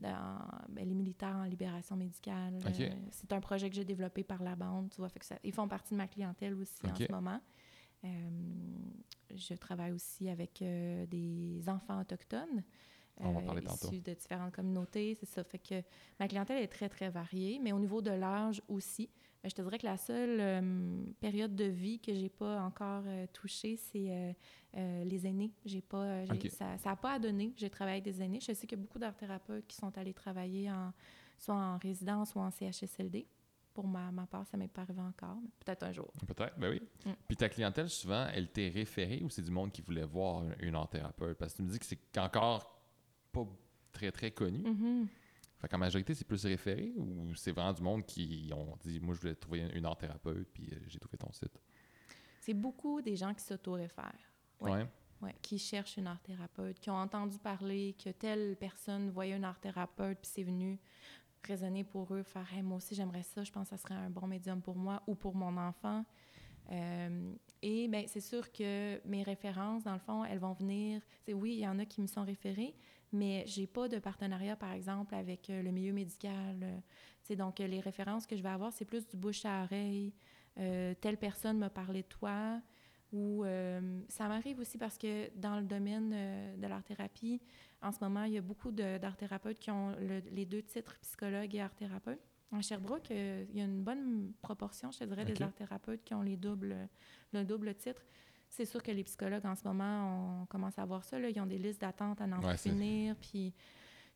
dans, ben, les militaires en libération médicale. Euh, c'est un projet que j'ai développé par la bande, tu vois. Fait que ça, ils font partie de ma clientèle aussi en ce moment. Euh, je travaille aussi avec euh, des enfants autochtones. On va euh, parler tantôt. issus de différentes communautés, c'est ça. Fait que ma clientèle est très, très variée, mais au niveau de l'âge aussi. Je te dirais que la seule euh, période de vie que j'ai pas encore euh, touchée, c'est euh, les aînés. J'ai pas, j'ai-. Ça n'a pas à donner. J'ai travaillé avec des aînés. Je sais qu'il y a beaucoup d'art thérapeutes qui sont allés travailler en, soit en résidence ou en CHSLD. Pour ma, ma part, ça m'est pas arrivé encore, mais peut-être un jour. Peut-être, ben oui. Mm. Puis ta clientèle, souvent, elle t'est référée ou c'est du monde qui voulait voir un- une art thérapeute? Parce que tu me dis que c'est encore pas très, très connu. Mhm. Fait qu'en majorité, c'est plus référé ou c'est vraiment du monde qui ont dit, moi, je voulais trouver une art thérapeute, puis euh, j'ai trouvé ton site? C'est beaucoup des gens qui s'auto-réfèrent. Ouais. Ouais. Ouais, qui cherchent une art thérapeute, qui ont entendu parler que telle personne voyait une art thérapeute, puis c'est venu résonner pour eux, faire moi aussi j'aimerais ça, je pense que ça serait un bon médium pour moi ou pour mon enfant. Euh, et ben c'est sûr que mes références, dans le fond, elles vont venir. Oui, il y en a qui me sont référés, mais j'ai pas de partenariat, par exemple, avec euh, le milieu médical. c'est donc euh, les références que je vais avoir, c'est plus du bouche à oreille. Telle personne m'a parlé de toi. Ou ça m'arrive aussi parce que dans le domaine de l'art-thérapie, en ce moment, il y a beaucoup d'art-thérapeutes qui ont le- les deux titres, psychologue et art-thérapeute. À Sherbrooke, euh, il y a une bonne proportion, je te dirais, des art-thérapeutes qui ont les doubles, le double titre. C'est sûr que les psychologues, en ce moment, on commence à voir ça. Là, ils ont des listes d'attente à n'en Ouais, finir. Puis,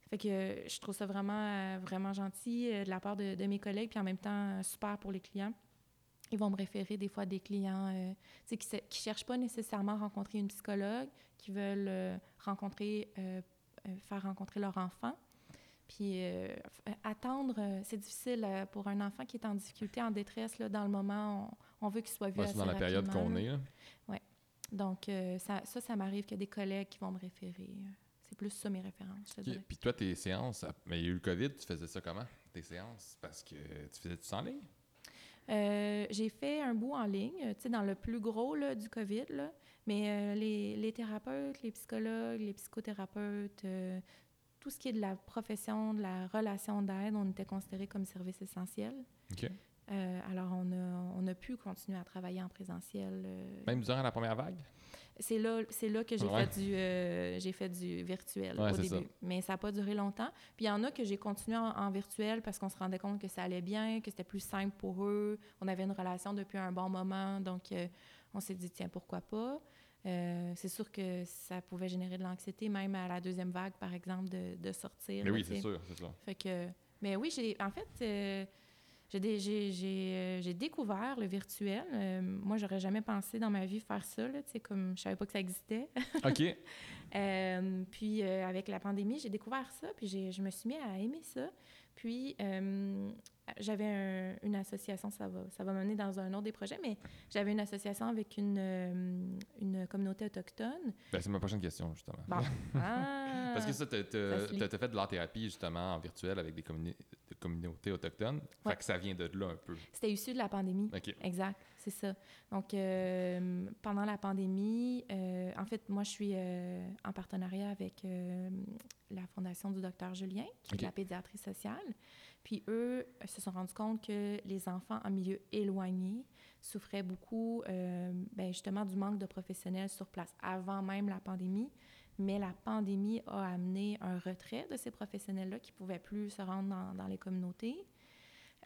fait que je trouve ça vraiment, euh, vraiment gentil euh, de la part de, de mes collègues, puis en même temps, super pour les clients. Ils vont me référer des fois à des clients euh, qui ne cherchent pas nécessairement à rencontrer une psychologue, qui veulent euh, rencontrer, faire rencontrer leur enfant. Puis euh, attendre, euh, c'est difficile euh, pour un enfant qui est en difficulté, en détresse, là, dans le moment, on, on veut qu'il soit vu Ouais, assez c'est dans la période qu'on est. là. Donc, euh, ça, ça, ça m'arrive qu'il y a des collègues qui vont me référer. C'est plus ça mes références, je. Puis toi, tes séances, mais il y a eu le COVID, tu faisais ça comment? Tes séances? Parce que tu faisais tout ça en ligne? Euh, j'ai fait un bout en ligne, euh, tu sais, dans le plus gros là, du COVID, là. Mais euh, les, les thérapeutes, les psychologues, les psychothérapeutes, euh, tout ce qui est de la profession, de la relation d'aide, on était considérés comme service essentiel. OK. Euh, alors, on a, on a pu continuer à travailler en présentiel. Même durant la première vague? C'est là, c'est là que j'ai Ouais. fait du, j'ai fait du virtuel Ouais, au début. ça. Mais ça n'a pas duré longtemps. Puis il y en a que j'ai continué en, en virtuel parce qu'on se rendait compte que ça allait bien, que c'était plus simple pour eux. On avait une relation depuis un bon moment, donc on s'est dit tiens pourquoi pas? Euh, c'est sûr que ça pouvait générer de l'anxiété, même à la deuxième vague, par exemple, de, de sortir. Mais oui, c'est sûr, c'est ça. Fait que, mais oui, j'ai, en fait, euh, j'ai, euh, j'ai découvert le virtuel. Euh, moi, j'aurais jamais pensé dans ma vie faire ça, là, comme je savais pas que ça existait. OK. Puis avec la pandémie, j'ai découvert ça, puis j'ai, je me suis mis à aimer ça. Puis j'avais un- une association, ça va, ça va m'amener dans un autre des projets, mais j'avais une association avec une, euh, une communauté autochtone. Ben, c'est ma prochaine question, justement. Bon. Ah! Parce que ça, t'as- t'as fait de l'art-thérapie, justement, en virtuel avec des communi- de communautés autochtones. Fait que ça vient de là un peu. C'était issu de la pandémie. Exact, c'est ça. Donc, euh, pendant la pandémie, euh, en fait, moi, je suis en partenariat avec la Fondation du docteur Julien, qui est de la pédiatrie sociale. Puis eux euh, se sont rendus compte que les enfants en milieu éloigné souffraient beaucoup, euh, ben, justement, du manque de professionnels sur place avant même la pandémie. Mais la pandémie a amené un retrait de ces professionnels-là qui ne pouvaient plus se rendre dans, dans les communautés.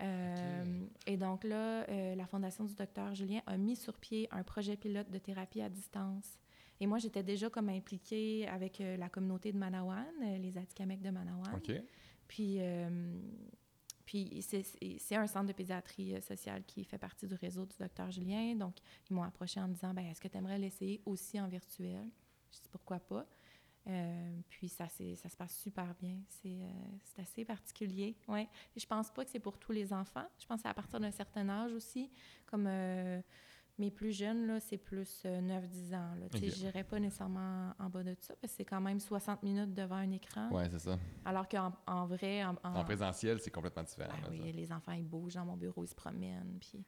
Euh, Et donc là, euh, la Fondation du docteur Julien a mis sur pied un projet pilote de thérapie à distance. Et moi, j'étais déjà comme impliquée avec euh, la communauté de Manawan, les Atikamekw de Manawan. OK. Puis, puis c'est- un centre de pédiatrie euh, sociale qui fait partie du réseau du docteur Julien. Donc, ils m'ont approché en me disant, ben, est-ce que tu aimerais l'essayer aussi en virtuel? Je dis, pourquoi pas? Euh, puis ça, ça se passe super bien. C'est euh, c'est assez particulier. Ouais. Et je pense pas que c'est pour tous les enfants. Je pense que à partir d'un certain âge aussi. Comme Mes plus jeunes, là, c'est plus euh, 9-10 ans. Je n'irais pas nécessairement en bas de ça, parce que c'est quand même 60 minutes devant un écran. Ouais, c'est ça. Alors qu'en en vrai, en, en- En présentiel, c'est complètement différent. ben là, oui, ça. les enfants, ils bougent dans mon bureau, ils se promènent. Puis,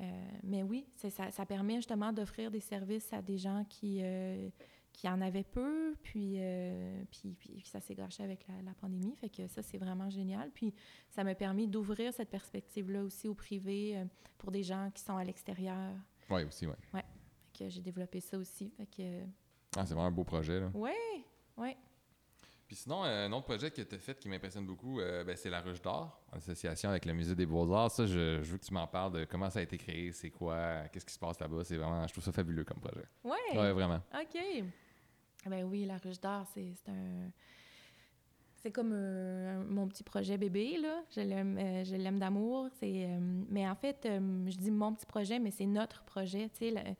euh, mais oui, ça, ça permet justement d'offrir des services à des gens qui, euh, qui en avaient peu, puis, euh, puis, puis- puis ça s'est gâché avec la, la pandémie. Fait que ça, c'est vraiment génial. Puis ça m'a permis d'ouvrir cette perspective-là aussi au privé pour des gens qui sont à l'extérieur. Ouais, aussi, ouais. Fait que j'ai développé ça aussi. Fait que, Ah, c'est vraiment un beau projet, là. ouais, ouais. Puis sinon, euh, un autre projet que tu as fait qui m'impressionne beaucoup, euh, ben, c'est la Ruche d'Or, en association avec le Musée des Beaux-Arts. Ça, je, je veux que tu m'en parles de comment ça a été créé, c'est quoi, qu'est-ce qui se passe là-bas. C'est vraiment, je trouve ça fabuleux comme projet. Ouais. Ouais, vraiment. OK. Ben oui, la ruche d'or, c'est c'est un. C'est comme un- mon petit projet bébé, là. Je l'aime, euh, je l'aime d'amour. C'est, euh, mais en fait, euh, je dis mon petit projet, mais c'est notre projet. Tu sais, le-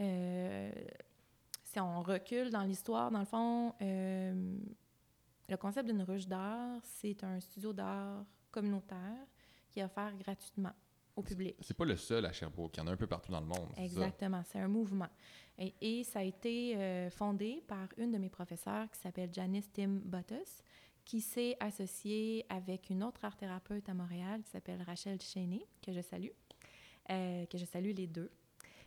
euh, si on recule dans l'histoire, dans le fond, euh, le concept d'une ruche d'art, c'est un studio d'art communautaire qui est offert gratuitement au public. C'est pas le seul à Sherbrooke, il y en a un peu partout dans le monde. Exactement, c'est un mouvement. Et, et ça a été euh, fondé par une de mes professeurs qui s'appelle Janice Tim Bottas, qui s'est associée avec une autre art thérapeute à Montréal qui s'appelle Rachel Cheney, que je salue, euh, que je salue les deux.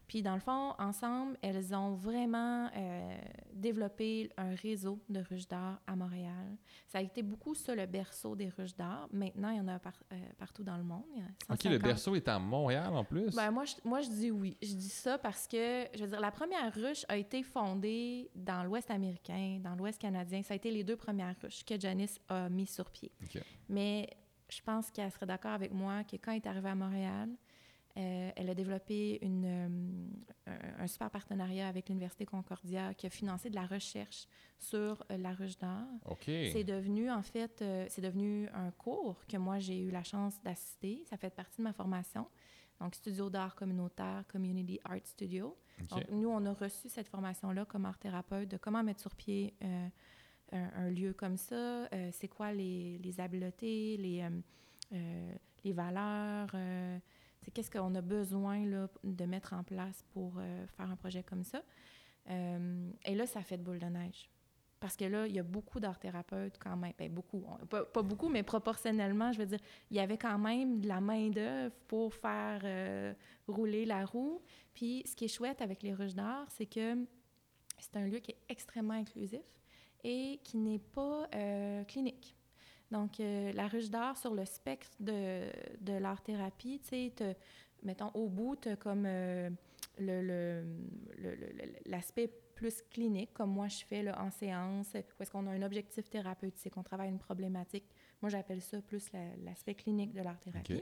Puis dans le fond, ensemble, elles ont vraiment euh, développé un réseau de ruches d'art à Montréal. Ça a été beaucoup ça le berceau des ruches d'art. Maintenant, il y en a par- euh, partout dans le monde. Il y a Ok, le 150. berceau est à Montréal en plus? Ben, moi, je, moi, je dis oui. Je dis ça parce que, je veux dire, la première ruche a été fondée dans l'Ouest américain, dans l'Ouest canadien. Ça a été les deux premières ruches que Janice a mis sur pied. Mais je pense qu'elle serait d'accord avec moi que quand elle est arrivée à Montréal, euh, elle a développé une, euh, un, un super partenariat avec l'Université Concordia qui a financé de la recherche sur euh, la ruche d'art. Ok. C'est devenu, en fait, c'est devenu un cours que moi, j'ai eu la chance d'assister. Ça fait partie de ma formation. Donc, studio d'art communautaire, Community Art Studio. Donc, nous, on a reçu cette formation-là comme art thérapeute de comment mettre sur pied euh, un, un lieu comme ça, euh, c'est quoi les, les habiletés, les, euh, les valeurs, c'est qu'est-ce qu'on a besoin là, de mettre en place pour euh, faire un projet comme ça. Euh, et là, ça fait de boule de neige. Parce que là, il y a beaucoup d'art thérapeutes quand même. Ben, beaucoup. Pas, beaucoup, mais proportionnellement, je veux dire, il y avait quand même de la main-d'œuvre pour faire euh, rouler la roue. Puis, ce qui est chouette avec les ruches d'art, c'est que c'est un lieu qui est extrêmement inclusif et qui n'est pas clinique. Donc, euh, la ruche d'art sur le spectre de, de l'art-thérapie, tu sais, mettons, au bout, tu as comme euh, le- le- le- le- le- l'aspect plus clinique, comme moi je fais là, en séance, où est-ce qu'on a un objectif thérapeutique, on travaille une problématique. Moi, j'appelle ça plus la- l'aspect clinique de l'art-thérapie.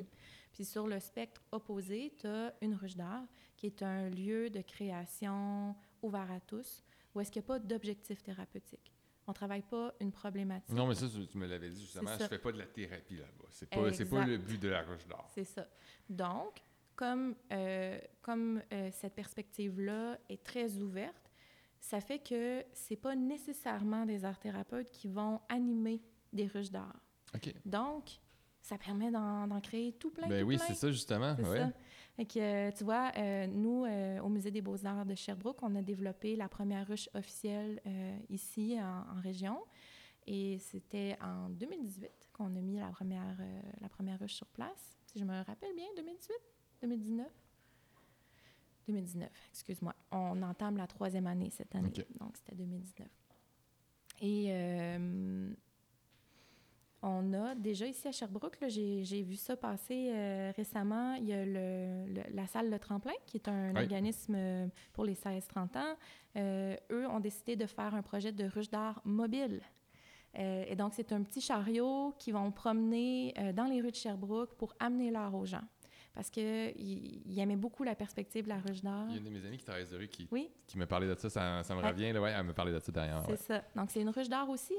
Puis sur le spectre opposé, tu as une ruche d'art, qui est un lieu de création ouvert à tous, où est-ce qu'il n'y a pas d'objectif thérapeutique. On ne travaille pas une problématique. Non, mais ça, tu me l'avais dit justement, je fais pas de la thérapie là-bas. C'est pas, pas le but de la Ruche d'Or. C'est ça. Donc, comme, euh, comme euh, cette perspective-là est très ouverte, ça fait que c'est pas nécessairement des art thérapeutes qui vont animer des ruches d'art. OK. Donc, ça permet d'en créer tout plein, Ben tout oui, c'est ça justement. C'est ouais. ça. Fait que, euh, tu vois, euh, nous, euh, au Musée des beaux-arts de Sherbrooke, on a développé la première ruche officielle euh, ici, en, en région. Et c'était en 2018 qu'on a mis la première, la première ruche sur place. Si je me rappelle bien, 2018? 2019? 2019, excuse-moi. On entame la troisième année cette année. Donc, c'était 2019. Et on a déjà ici à Sherbrooke, j'ai vu ça passer euh, récemment. Il y a le, le- la salle Le Tremplin, qui est un Oui. organisme euh, pour les 16-30 ans. Euh, eux ont décidé de faire un projet de ruche d'art mobile. Euh, et donc, c'est un petit chariot qui vont promener dans les rues de Sherbrooke pour amener l'art aux gens. Parce qu'ils aimaient beaucoup la perspective de la ruche d'art. Il y a une de mes amies qui travaille de rue qui, Oui, qui me parlait de ça, ça, ça me Ouais. revient. Là, ouais, elle me parlait de ça derrière. c'est ouais. ça. Donc, c'est une ruche d'art aussi.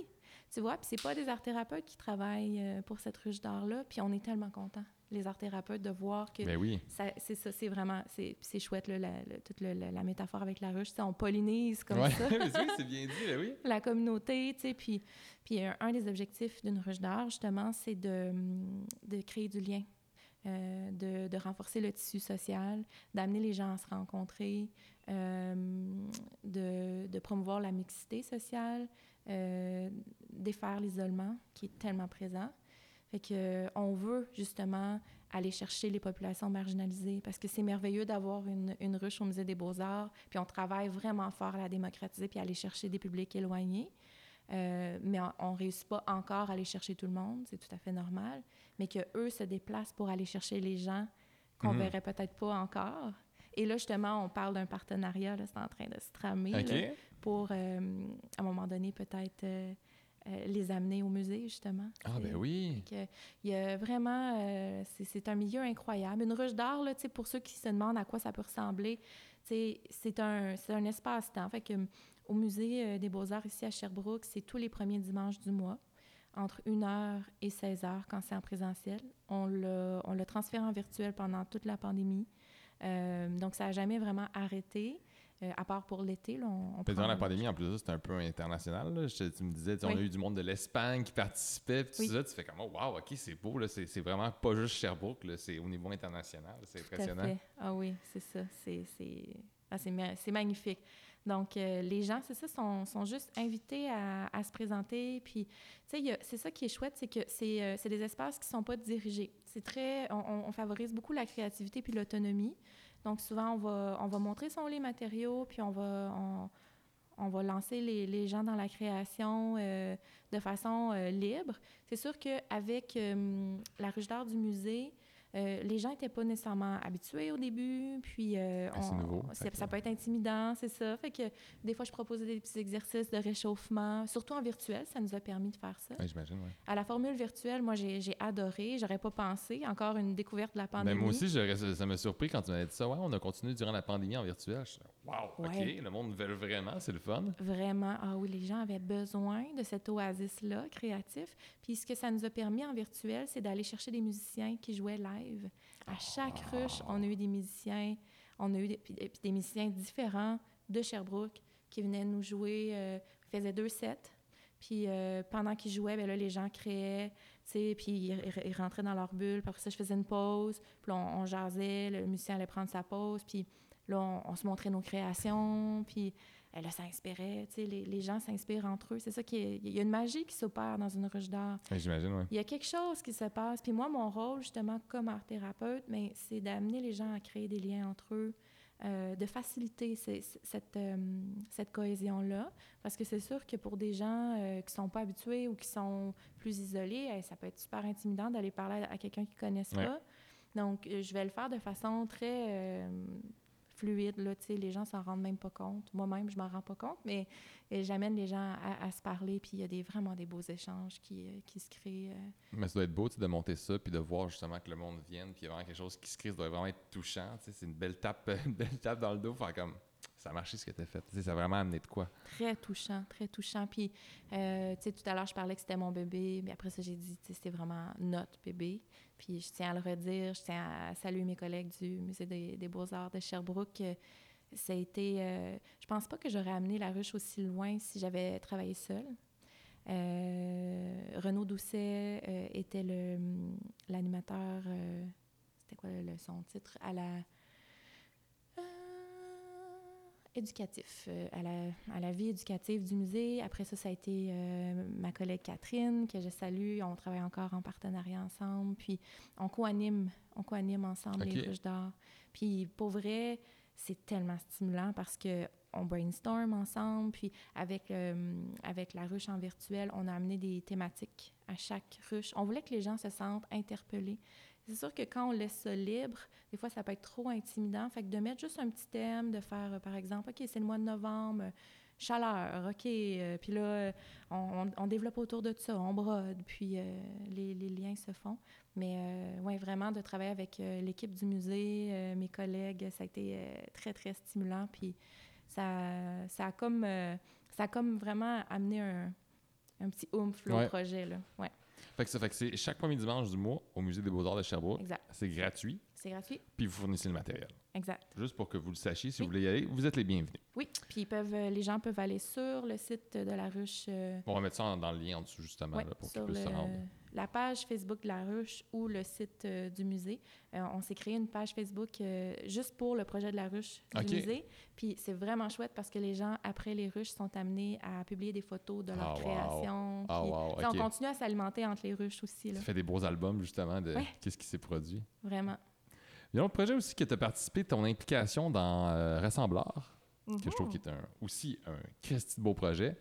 Tu vois, puis c'est pas des art thérapeutes qui travaillent euh, pour cette ruche d'art-là. Puis on est tellement contents, les art thérapeutes, de voir que Ben oui. c'est ça, c'est vraiment, c'est chouette, là, la, la- toute la, la métaphore avec la ruche. On pollinise comme Ouais, ça. mais oui, c'est bien dit, là, oui. la communauté, tu sais, puis, puis un, un des objectifs d'une ruche d'art, justement, c'est de, de créer du lien. Euh, de, renforcer le tissu social, d'amener les gens à se rencontrer, euh, de, promouvoir la mixité sociale, euh, défaire l'isolement qui est tellement présent. Fait que on veut justement aller chercher les populations marginalisées parce que c'est merveilleux d'avoir une, ruche au Musée des Beaux-Arts, puis on travaille vraiment fort à la démocratiser puis aller chercher des publics éloignés. Euh, mais on ne réussit pas encore à aller chercher tout le monde, c'est tout à fait normal, mais qu'eux se déplacent pour aller chercher les gens qu'on ne mmh. verrait peut-être pas encore. Et là, justement, on parle d'un partenariat, c'est en train de se tramer okay. là, pour, euh, à un moment donné, peut-être euh, euh, les amener au musée, justement. Ah, ben oui! Il y a vraiment... C'est un milieu incroyable. Une ruche d'art, là, pour ceux qui se demandent à quoi ça peut ressembler, c'est un, un espace-temps. Fait que au Musée des Beaux-Arts ici à Sherbrooke, c'est tous les premiers dimanches du mois, entre 1h et 16h quand c'est en présentiel. On le transfère en virtuel pendant toute la pandémie. Euh, donc, ça n'a jamais vraiment arrêté. Euh, à part pour l'été, on, on prend... Dans la pandémie, en plus, c'était un peu international. Là. Je, tu me disais, oui. on a eu du monde de l'Espagne qui participait, puis tout ça, tu fais comme, oh, wow, OK, c'est beau, là, c'est, vraiment pas juste Sherbrooke, c'est au niveau international, c'est impressionnant. Ah oui, c'est ça, c'est, c'est... Ah, c'est magnifique. Donc, euh, les gens, c'est ça, sont, sont, juste invités à, se présenter. Puis, tu sais, c'est ça qui est chouette, c'est que c'est euh, des espaces qui ne sont pas dirigés. C'est très... On, favorise beaucoup la créativité puis l'autonomie. Donc, souvent, on va, on va montrer son les matériaux, puis on va... On va lancer les, les, gens dans la création euh, de façon euh, libre. C'est sûr qu'avec euh, la ruche d'art du musée, euh, les gens n'étaient pas nécessairement habitués au début, puis euh, on, nouveau, ça peut être intimidant, c'est ça. Fait que des fois, je proposais des petits exercices de réchauffement, surtout en virtuel, ça nous a permis de faire ça. Oui, j'imagine, oui. À la formule virtuelle, moi, j'ai adoré, j'aurais pas pensé, encore une découverte de la pandémie. Ben, moi aussi, ça m'a surpris quand tu m'avais dit ça. Ouais, on a continué durant la pandémie en virtuel. Je wow, ouais. OK, le monde veut vraiment, c'est le fun. Vraiment, ah oui, les gens avaient besoin de cet oasis-là créatif. Puis ce que ça nous a permis en virtuel, c'est d'aller chercher des musiciens qui jouaient live à chaque ruche, on a eu des musiciens, on a eu des, musiciens différents de Sherbrooke qui venaient nous jouer, euh, faisaient deux sets. Puis euh, pendant qu'ils jouaient, bien là, les gens créaient, puis ils, rentraient dans leur bulle. Après ça, je faisais une pause, puis on jasait, le musicien allait prendre sa pause, puis là, on, on se montrait nos créations, puis et là, ça inspirait, tu sais, les, les, gens s'inspirent entre eux. C'est ça qui est... Il y a une magie qui s'opère dans une ruche d'art. J'imagine, oui. Il y a quelque chose qui se passe. Puis moi, mon rôle, justement, comme art thérapeute, mais c'est d'amener les gens à créer des liens entre eux, euh, de faciliter ces, cette, euh, cette cohésion-là. Parce que c'est sûr que pour des gens euh, qui sont pas habitués ou qui sont plus isolés, ça peut être super intimidant d'aller parler à, à quelqu'un qu'ils connaissent ouais. pas. Donc, je vais le faire de façon très fluide. Là, les gens s'en rendent même pas compte. Moi-même, je m'en rends pas compte, mais j'amène les gens à, se parler, puis il y a des, vraiment des beaux échanges qui, euh, qui se créent. Euh. Mais ça doit être beau de monter ça, puis de voir justement que le monde vienne, puis il y a vraiment quelque chose qui se crée, ça doit vraiment être touchant. C'est une belle tape, une belle tape dans le dos, faire comme ça a marché ce que tu as fait. T'sais, ça a vraiment amené de quoi? Très touchant, très touchant. Puis, euh, tu sais, tout à l'heure, je parlais que c'était mon bébé, mais après ça, j'ai dit, tu sais, c'était vraiment notre bébé. Puis, je tiens à le redire, je tiens à saluer mes collègues du Musée des, Beaux-Arts de Sherbrooke. Ça a été. Euh, je pense pas que j'aurais amené la ruche aussi loin si j'avais travaillé seule. Euh, Renaud Doucet euh, était l'animateur, euh, c'était quoi le, son titre, à la éducatif, euh, à, la, à, la, vie éducative du musée. Après ça, ça a été euh, ma collègue Catherine, que je salue. On travaille encore en partenariat ensemble. Puis, on co-anime, on co-anime ensemble okay. les ruches d'art. Puis, pour vrai, c'est tellement stimulant parce que on brainstorm ensemble. Puis, avec, euh, avec la ruche en virtuel, on a amené des thématiques à chaque ruche. On voulait que les gens se sentent interpellés. C'est sûr que quand on laisse ça libre, des fois, ça peut être trop intimidant. Fait que de mettre juste un petit thème, de faire, euh, par exemple, OK, c'est le mois de novembre, euh, chaleur, OK. Euh, puis là, on, on, développe autour de ça, on brode, puis les, les, liens se font. Mais oui, vraiment, de travailler avec l'équipe du musée, mes collègues, ça a été très, très stimulant. Puis ça, ça, a, comme, ça a comme vraiment amené un, un petit oomph ouais. au projet. Là. Ouais. Fait que ça fait que c'est chaque premier dimanche du mois au Musée des Beaux-Arts de Sherbrooke. Exact. C'est gratuit. C'est gratuit. Puis vous fournissez le matériel. Exact. Juste pour que vous le sachiez, si Oui. vous voulez y aller, vous êtes les bienvenus. Oui, puis ils peuvent, euh, les gens peuvent aller sur le site de la ruche. euh, On va mettre ça en- dans le lien en dessous, justement, là, pour qu'ils puissent se rendre. la page Facebook de la ruche ou le site euh, du musée. Euh, on s'est créé une page Facebook juste pour le projet de la ruche du musée. Puis c'est vraiment chouette parce que les gens, après les ruches, sont amenés à publier des photos de leur wow. création. Ah, puis, wow, tu sais, ok. On continue à s'alimenter entre les ruches aussi, là. Ça fait des beaux albums, justement, de Ouais. qu'est-ce qui s'est produit. vraiment. Il y a un autre projet aussi que tu as participé, ton implication dans euh, Rassembleur, que je trouve Mhm. qui est un, aussi un Christy de beau projet.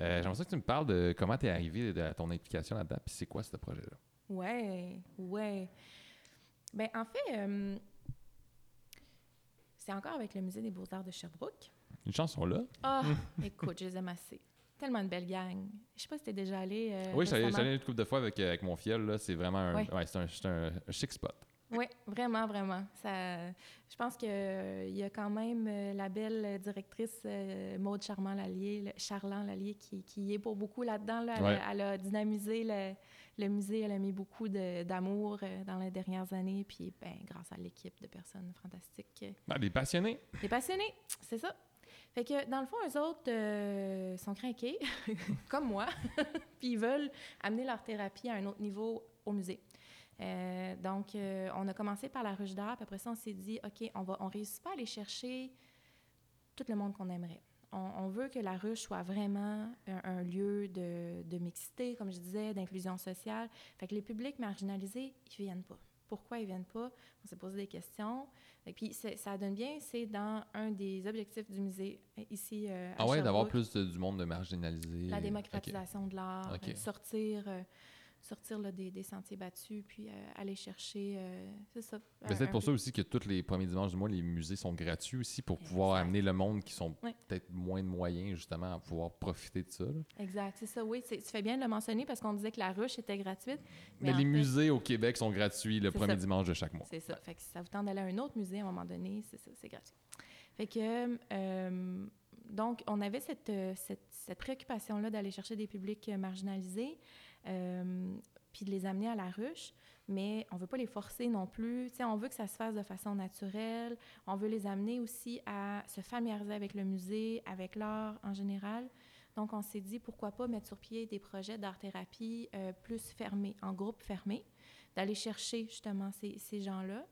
Euh, J'aimerais que tu me parles de comment tu es arrivé de ton implication là-dedans, puis c'est quoi ce projet-là? Ouais, ouais. Ben en fait, euh, c'est encore avec le Musée des Beaux-Arts de Sherbrooke. Une chanson là? Ah, écoute, je les aime assez. Tellement de belle gang. Je sais pas si t'es déjà allé. euh, oui, j'allais allé une couple de fois avec, euh, avec mon fiel. C'est vraiment un, Ouais. ouais, c'est un, c'est un- un chic spot. Oui, vraiment, vraiment. Ça, je pense qu'il y a quand même euh, la belle directrice euh, Maude Charmant Lallier, le- Charland Lallier, qui, est pour beaucoup là-dedans. là. Elle, a- Ouais. elle a dynamisé le, le musée, elle a mis beaucoup d'amour euh, dans les dernières années. Puis, ben, grâce à l'équipe de personnes fantastiques. euh, Ah, des passionnés. des passionnés, c'est ça. Fait que, dans le fond, eux autres euh, sont craqués, comme moi, puis ils veulent amener leur thérapie à un autre niveau au musée. Euh, donc, euh, on a commencé par la ruche d'art, puis après ça, on s'est dit, OK, on on réussit pas à aller chercher tout le monde qu'on aimerait. On, on veut que la ruche soit vraiment un, un lieu de, de mixité, comme je disais, d'inclusion sociale. Fait que les publics marginalisés, ils viennent pas. Pourquoi ils viennent pas? On s'est posé des questions. Et puis, ça donne bien, c'est dans un des objectifs du musée, euh, ici euh, à Ah ouais, d'avoir plus de- du monde de marginalisé. La démocratisation de l'art, Ok. euh, sortir, sortir là, des, des sentiers battus, puis euh, aller chercher, euh, c'est ça. Peut-être pour peu- ça aussi que tous les premiers dimanches du mois, les musées sont gratuits aussi pour pouvoir amener le monde qui sont peut-être moins de moyens, justement, à pouvoir profiter de ça. là. Exact, c'est ça, oui. Tu fais bien de le mentionner parce qu'on disait que la ruche était gratuite. Mais, les fait, musées au Québec sont gratuits le premier ça. dimanche de chaque mois. C'est ça. Fait que si ça vous tente d'aller à un autre musée à un moment donné, c'est ça, c'est gratuit. Fait que, euh, donc, on avait cette, cette, cette préoccupation-là d'aller chercher des publics marginalisés, puis de les amener à la ruche, mais on veut pas les forcer non plus. Tu sais, on veut que ça se fasse de façon naturelle. On veut les amener aussi à se familiariser avec le musée, avec l'art en général. Donc, on s'est dit, pourquoi pas mettre sur pied des projets d'art-thérapie euh, plus fermés, en groupe fermé, d'aller chercher justement ces, gens-là.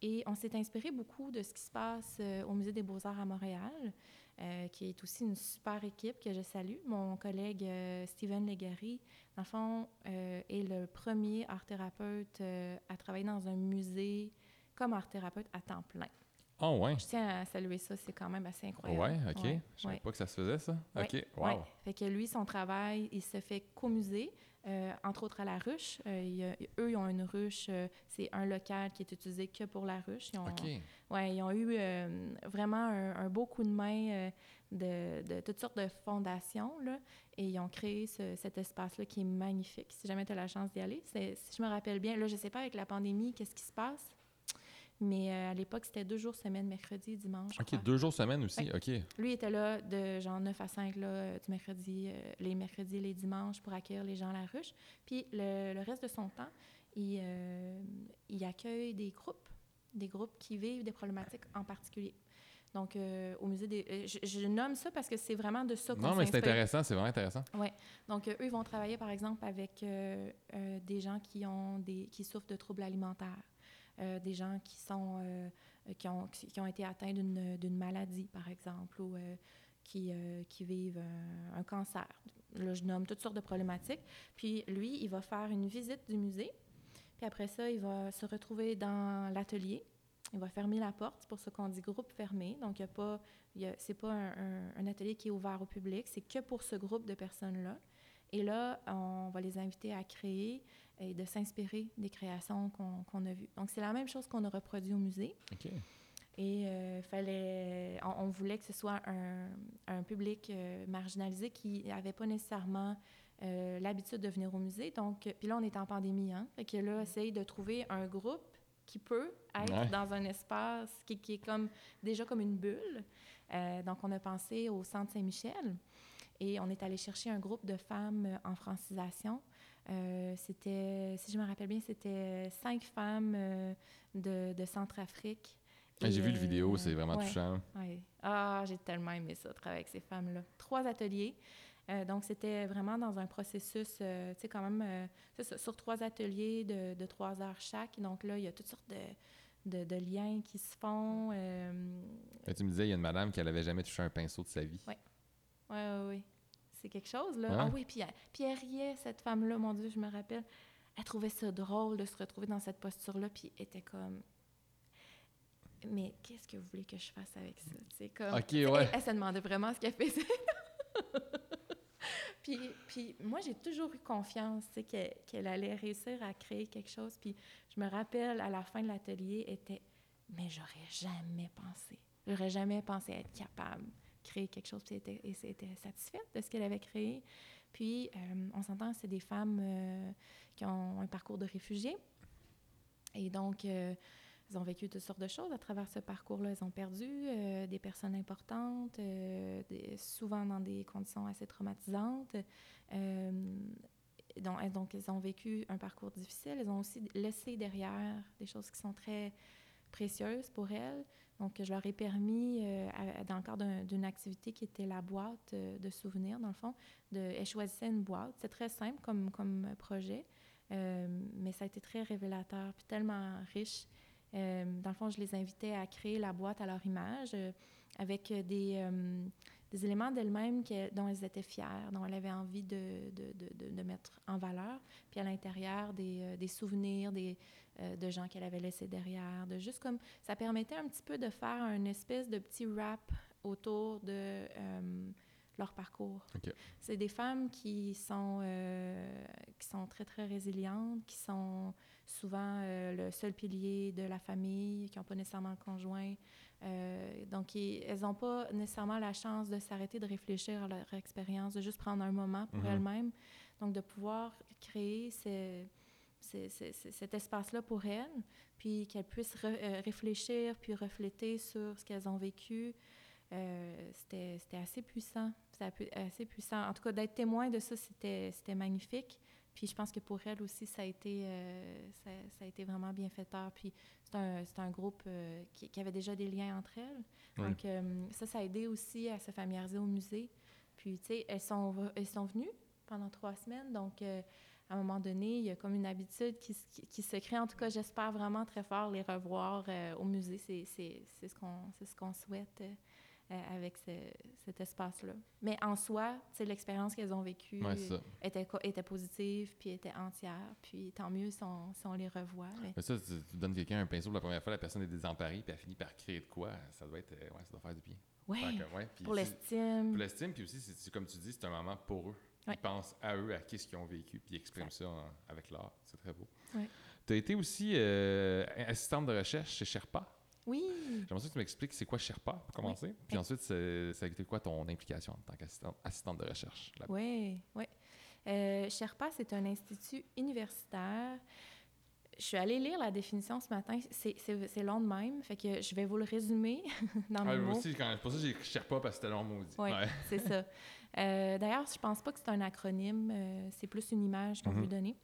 Et on s'est inspiré beaucoup de ce qui se passe euh, au Musée des Beaux-Arts à Montréal, euh, qui est aussi une super équipe que je salue. Mon collègue euh, Steven Legary, dans le fond, euh, est le premier art-thérapeute euh, à travailler dans un musée comme art-thérapeute à temps plein. Ah ouais. Je tiens à saluer ça, c'est quand même assez Ouais, incroyable. ok. Ouais, Je savais ouais. pas que ça se faisait, ça. Ouais, Ok, wow. Ouais. Fait que lui, son travail, il se fait qu'au musée, euh, entre autres à la ruche. Euh, il y a- eux, ils ont une ruche, euh, c'est un local qui est utilisé que pour la ruche. Ils ont, Ok. ouais, ils ont eu vraiment un, un beau coup de main de, de toutes sortes de fondations, là, et ils ont créé ce- cet espace-là qui est magnifique. Si jamais tu as la chance d'y aller, si je me rappelle bien, là, je sais pas avec la pandémie, qu'est-ce qui se passe, mais euh, à l'époque, c'était deux jours semaine, mercredi, dimanche. Ok, crois. deux jours semaine aussi. Ok. Lui était là de genre 9 à 5 là, euh, du mercredi, euh, les mercredis et les dimanches pour accueillir les gens à la ruche. Puis le, le reste de son temps, il, euh, il accueille des groupes, des groupes qui vivent des problématiques en particulier. Donc, euh, au musée des... euh, je, je nomme ça parce que c'est vraiment de ça qu'on Non, mais c'est intéressant, c'est vraiment intéressant. Donc, euh, eux, ils vont travailler, par exemple, avec des gens qui, ont des, qui souffrent de troubles alimentaires, des gens qui, sont, qui, ont, qui ont été atteints d'une d'une maladie, par exemple, ou qui, qui vivent un, un cancer. Là, je nomme toutes sortes de problématiques. Puis, lui, il va faire une visite du musée. Puis après ça, il va se retrouver dans l'atelier. Il va fermer la porte. C'est pour ça qu'on dit groupe fermé. Donc, il y a pas, c'est un, un- un atelier qui est ouvert au public. C'est que pour ce groupe de personnes-là. Et là, on va les inviter à créer et de s'inspirer des créations qu'on a vues. Donc, c'est la même chose qu'on a reproduit au musée. Ok. Et euh, fallait, on, on voulait que ce soit un, un public euh, marginalisé qui n'avait pas nécessairement euh, l'habitude de venir au musée. Donc, puis là, on est en pandémie, hein. Fait que là, essaye de trouver un groupe qui peut être Ouais. dans un espace qui, qui est comme déjà comme une bulle. Euh, donc, on a pensé au Centre Saint-Michel et on est allé chercher un groupe de femmes en francisation. Euh, c'était, si je me rappelle bien, c'était cinq femmes euh, de, de Centrafrique Ah, J'ai vu le vidéo, c'est vraiment ouais. touchant. Ah, j'ai tellement aimé ça, travailler avec ces femmes-là. Trois ateliers. Euh, donc, c'était vraiment dans un processus, euh, tu sais, quand même, euh, ça, sur trois ateliers de, de trois heures chaque. Donc là, il y a toutes sortes de, de, de liens qui se font. Tu me disais, il y a une madame qui n'avait jamais touché un pinceau de sa vie. Ouais. oui, oui, oui. C'est quelque chose, là. Ouais. Ah oui, puis, elle- puis elle riait, cette femme-là, mon Dieu, je me rappelle. Elle trouvait ça drôle de se retrouver dans cette posture-là, puis elle était comme... Mais qu'est-ce que vous voulez que je fasse avec ça? C'est comme... Ok, ouais. Elle, elle se demandait vraiment ce qu'elle faisait. puis, puis moi, j'ai toujours eu confiance, qu'elle allait réussir à créer quelque chose. Puis je me rappelle, à la fin de l'atelier, était... Mais j'aurais jamais pensé. J'aurais jamais pensé être capable de créer quelque chose. Puis elle était, satisfaite de ce qu'elle avait créé. Puis, euh, on s'entend, c'est des femmes euh, qui ont un parcours de réfugiés. Et donc, euh, elles ont vécu toutes sortes de choses à travers ce parcours-là. Elles ont perdu euh, des personnes importantes, euh, souvent dans des conditions assez traumatisantes. Euh, donc, donc, elles ont vécu un parcours difficile. Elles ont aussi laissé derrière des choses qui sont très précieuses pour elles. Donc, je leur ai permis, dans le cadre d'un- d'une activité qui était la boîte de souvenirs, dans le fond, de, choisissaient une boîte. C'est très simple comme, projet, mais ça a été très révélateur, puis tellement riche. Euh, dans le fond, je les invitais à créer la boîte à leur image euh, avec des, euh, des éléments d'elles-mêmes dont elles étaient fières, dont elles avaient envie de, de, de, de- de mettre en valeur. Puis à l'intérieur, des, des souvenirs des, euh, de gens qu'elles avaient laissés derrière. De juste comme, ça permettait un petit peu de faire une espèce de petit rap autour de euh, leur parcours. C'est des femmes qui sont, euh, qui sont très, très résilientes, qui sont souvent euh, le seul pilier de la famille, qui n'ont pas nécessairement le conjoint. Euh, donc, elles n'ont pas nécessairement la chance de s'arrêter, de réfléchir à leur expérience, de juste prendre un moment pour Mhm. elles-mêmes. Donc, de pouvoir créer ce- ce- ce- ce- cet espace-là pour elles, puis qu'elles puissent re- euh, réfléchir, puis refléter sur ce qu'elles ont vécu. Euh, c'était assez puissant. C'était assez puissant. En tout cas, d'être témoin de ça, c'était magnifique. Puis je pense que pour elle aussi, ça a été, euh, ça, ça a été vraiment bienfaiteur. Puis c'est un, c'est un groupe euh, qui, qui avait déjà des liens entre elles. Oui. Donc euh, ça, ça a aidé aussi à se familiariser au musée. Puis, tu sais, elles sont, elles sont venues pendant trois semaines. Donc, à un moment donné, il y a comme une habitude qui, se- qui, qui se crée. En tout cas, j'espère vraiment très fort les revoir au musée. C'est ce qu'on c'est ce qu'on souhaite euh, avec ce- cet espace-là. Mais en soi, l'expérience qu'elles ont vécue Ouais, était, était positive, puis était entière. Puis tant mieux si on, si on les revoit. mais- Mais ça, tu, tu donnes quelqu'un un pinceau pour la première fois, la personne est désemparée, puis elle finit par créer de quoi? Ça doit être. euh, Ouais, ça doit faire du bien. Ouais, pour l'estime. Pour l'estime, puis aussi, c'est- comme tu dis, c'est un moment pour eux. Ouais. Ils pensent à eux, à qui ce qu'ils ont vécu, puis ils expriment ça en- avec l'art. C'est très beau. Tu as été aussi euh, assistante de recherche chez Sherpa? Oui, J'aimerais que tu m'expliques c'est quoi Sherpa, pour commencer. Puis Oui. ensuite, ça a été quoi ton implication en tant qu'assistante assistante de recherche là-bas? Oui, oui. Euh, Sherpa, c'est un institut universitaire. Je suis allée lire la définition ce matin. C'est- long de même, fait que je vais vous le résumer dans mes Ah, moi mots. aussi, quand, pour ça, j'ai écrit Sherpa parce que c'était long maudit. Oui, Ouais. c'est ça. Euh, D'ailleurs, je pense pas que c'est un acronyme, euh, c'est plus une image qu'on Mhm. veut donner.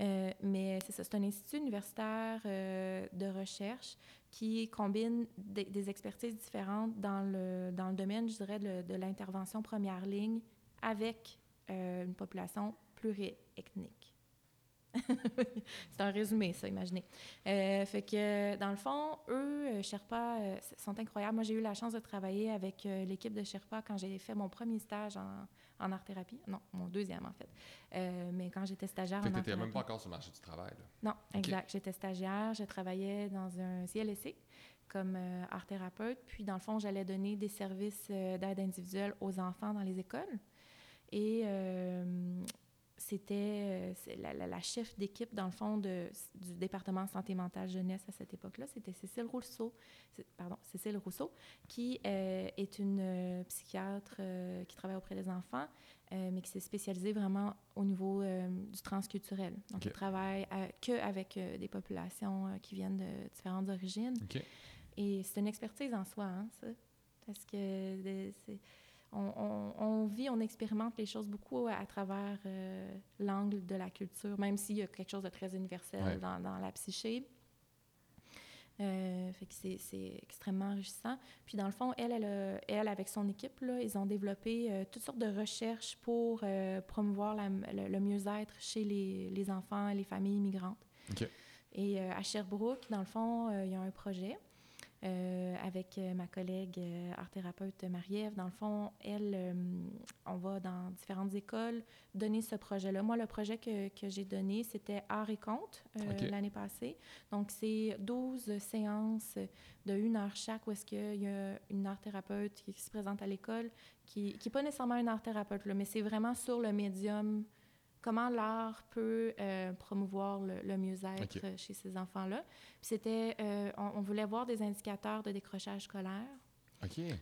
Euh, mais c'est ça, c'est un institut universitaire de recherche qui combine des, expertises différentes dans le, dans le domaine, je dirais, de, l'intervention première ligne avec euh, une population pluriethnique. c'est un résumé, ça, imaginez. Euh, fait que, dans le fond, eux, euh, Sherpa, sont incroyables. Moi, j'ai eu la chance de travailler avec l'équipe de Sherpa quand j'ai fait mon premier stage en, en art-thérapie. Non, mon deuxième, en fait. Euh, mais quand j'étais stagiaire Fait en art-thérapie. même pas encore sur le marché du travail. Là. Non, exact. J'étais stagiaire, je travaillais dans un CLSC comme euh, art thérapeute. Puis, dans le fond, j'allais donner des services euh, d'aide individuelle aux enfants dans les écoles. Et c'était euh, la, la- la chef d'équipe, dans le fond, de, du département santé mentale jeunesse à cette époque-là. C'était Cécile Rousseau, pardon, Cécile Rousseau, qui euh, est une euh, psychiatre euh, qui travaille auprès des enfants, euh, mais qui s'est spécialisée vraiment au niveau du transculturel. Donc, Ok. elle travaille euh, que avec des populations qui viennent de différentes origines. Et c'est une expertise en soi, hein, ça. Parce que c'est- on, on- on vit, on expérimente les choses beaucoup à, à travers euh, l'angle de la culture, même s'il y a quelque chose de très universel Ouais. dans, dans la psyché. Euh, fait que c'est- c'est extrêmement enrichissant. Puis dans le fond, elle, elle, a- elle avec son équipe, là, ils ont développé euh, toutes sortes de recherches pour euh, promouvoir la- le, le mieux-être chez les, les enfants et les familles immigrantes. Et euh, à Sherbrooke, dans le fond, euh, il y a un projet euh, avec euh, ma collègue euh, art-thérapeute Marie-Ève. Dans le fond, elle, euh, on va dans différentes écoles donner ce projet-là. Moi, le projet que, que j'ai donné, c'était Art et euh, OK. l'année passée. Donc, c'est 12 séances de une heure chaque où est-ce qu'il y a une art-thérapeute qui, qui se présente à l'école, qui n'est pas nécessairement une art-thérapeute, là, mais c'est vraiment sur le médium comment l'art peut euh, promouvoir le, le mieux-être euh, chez ces enfants-là. Puis c'était, euh, on, on voulait voir des indicateurs de décrochage scolaire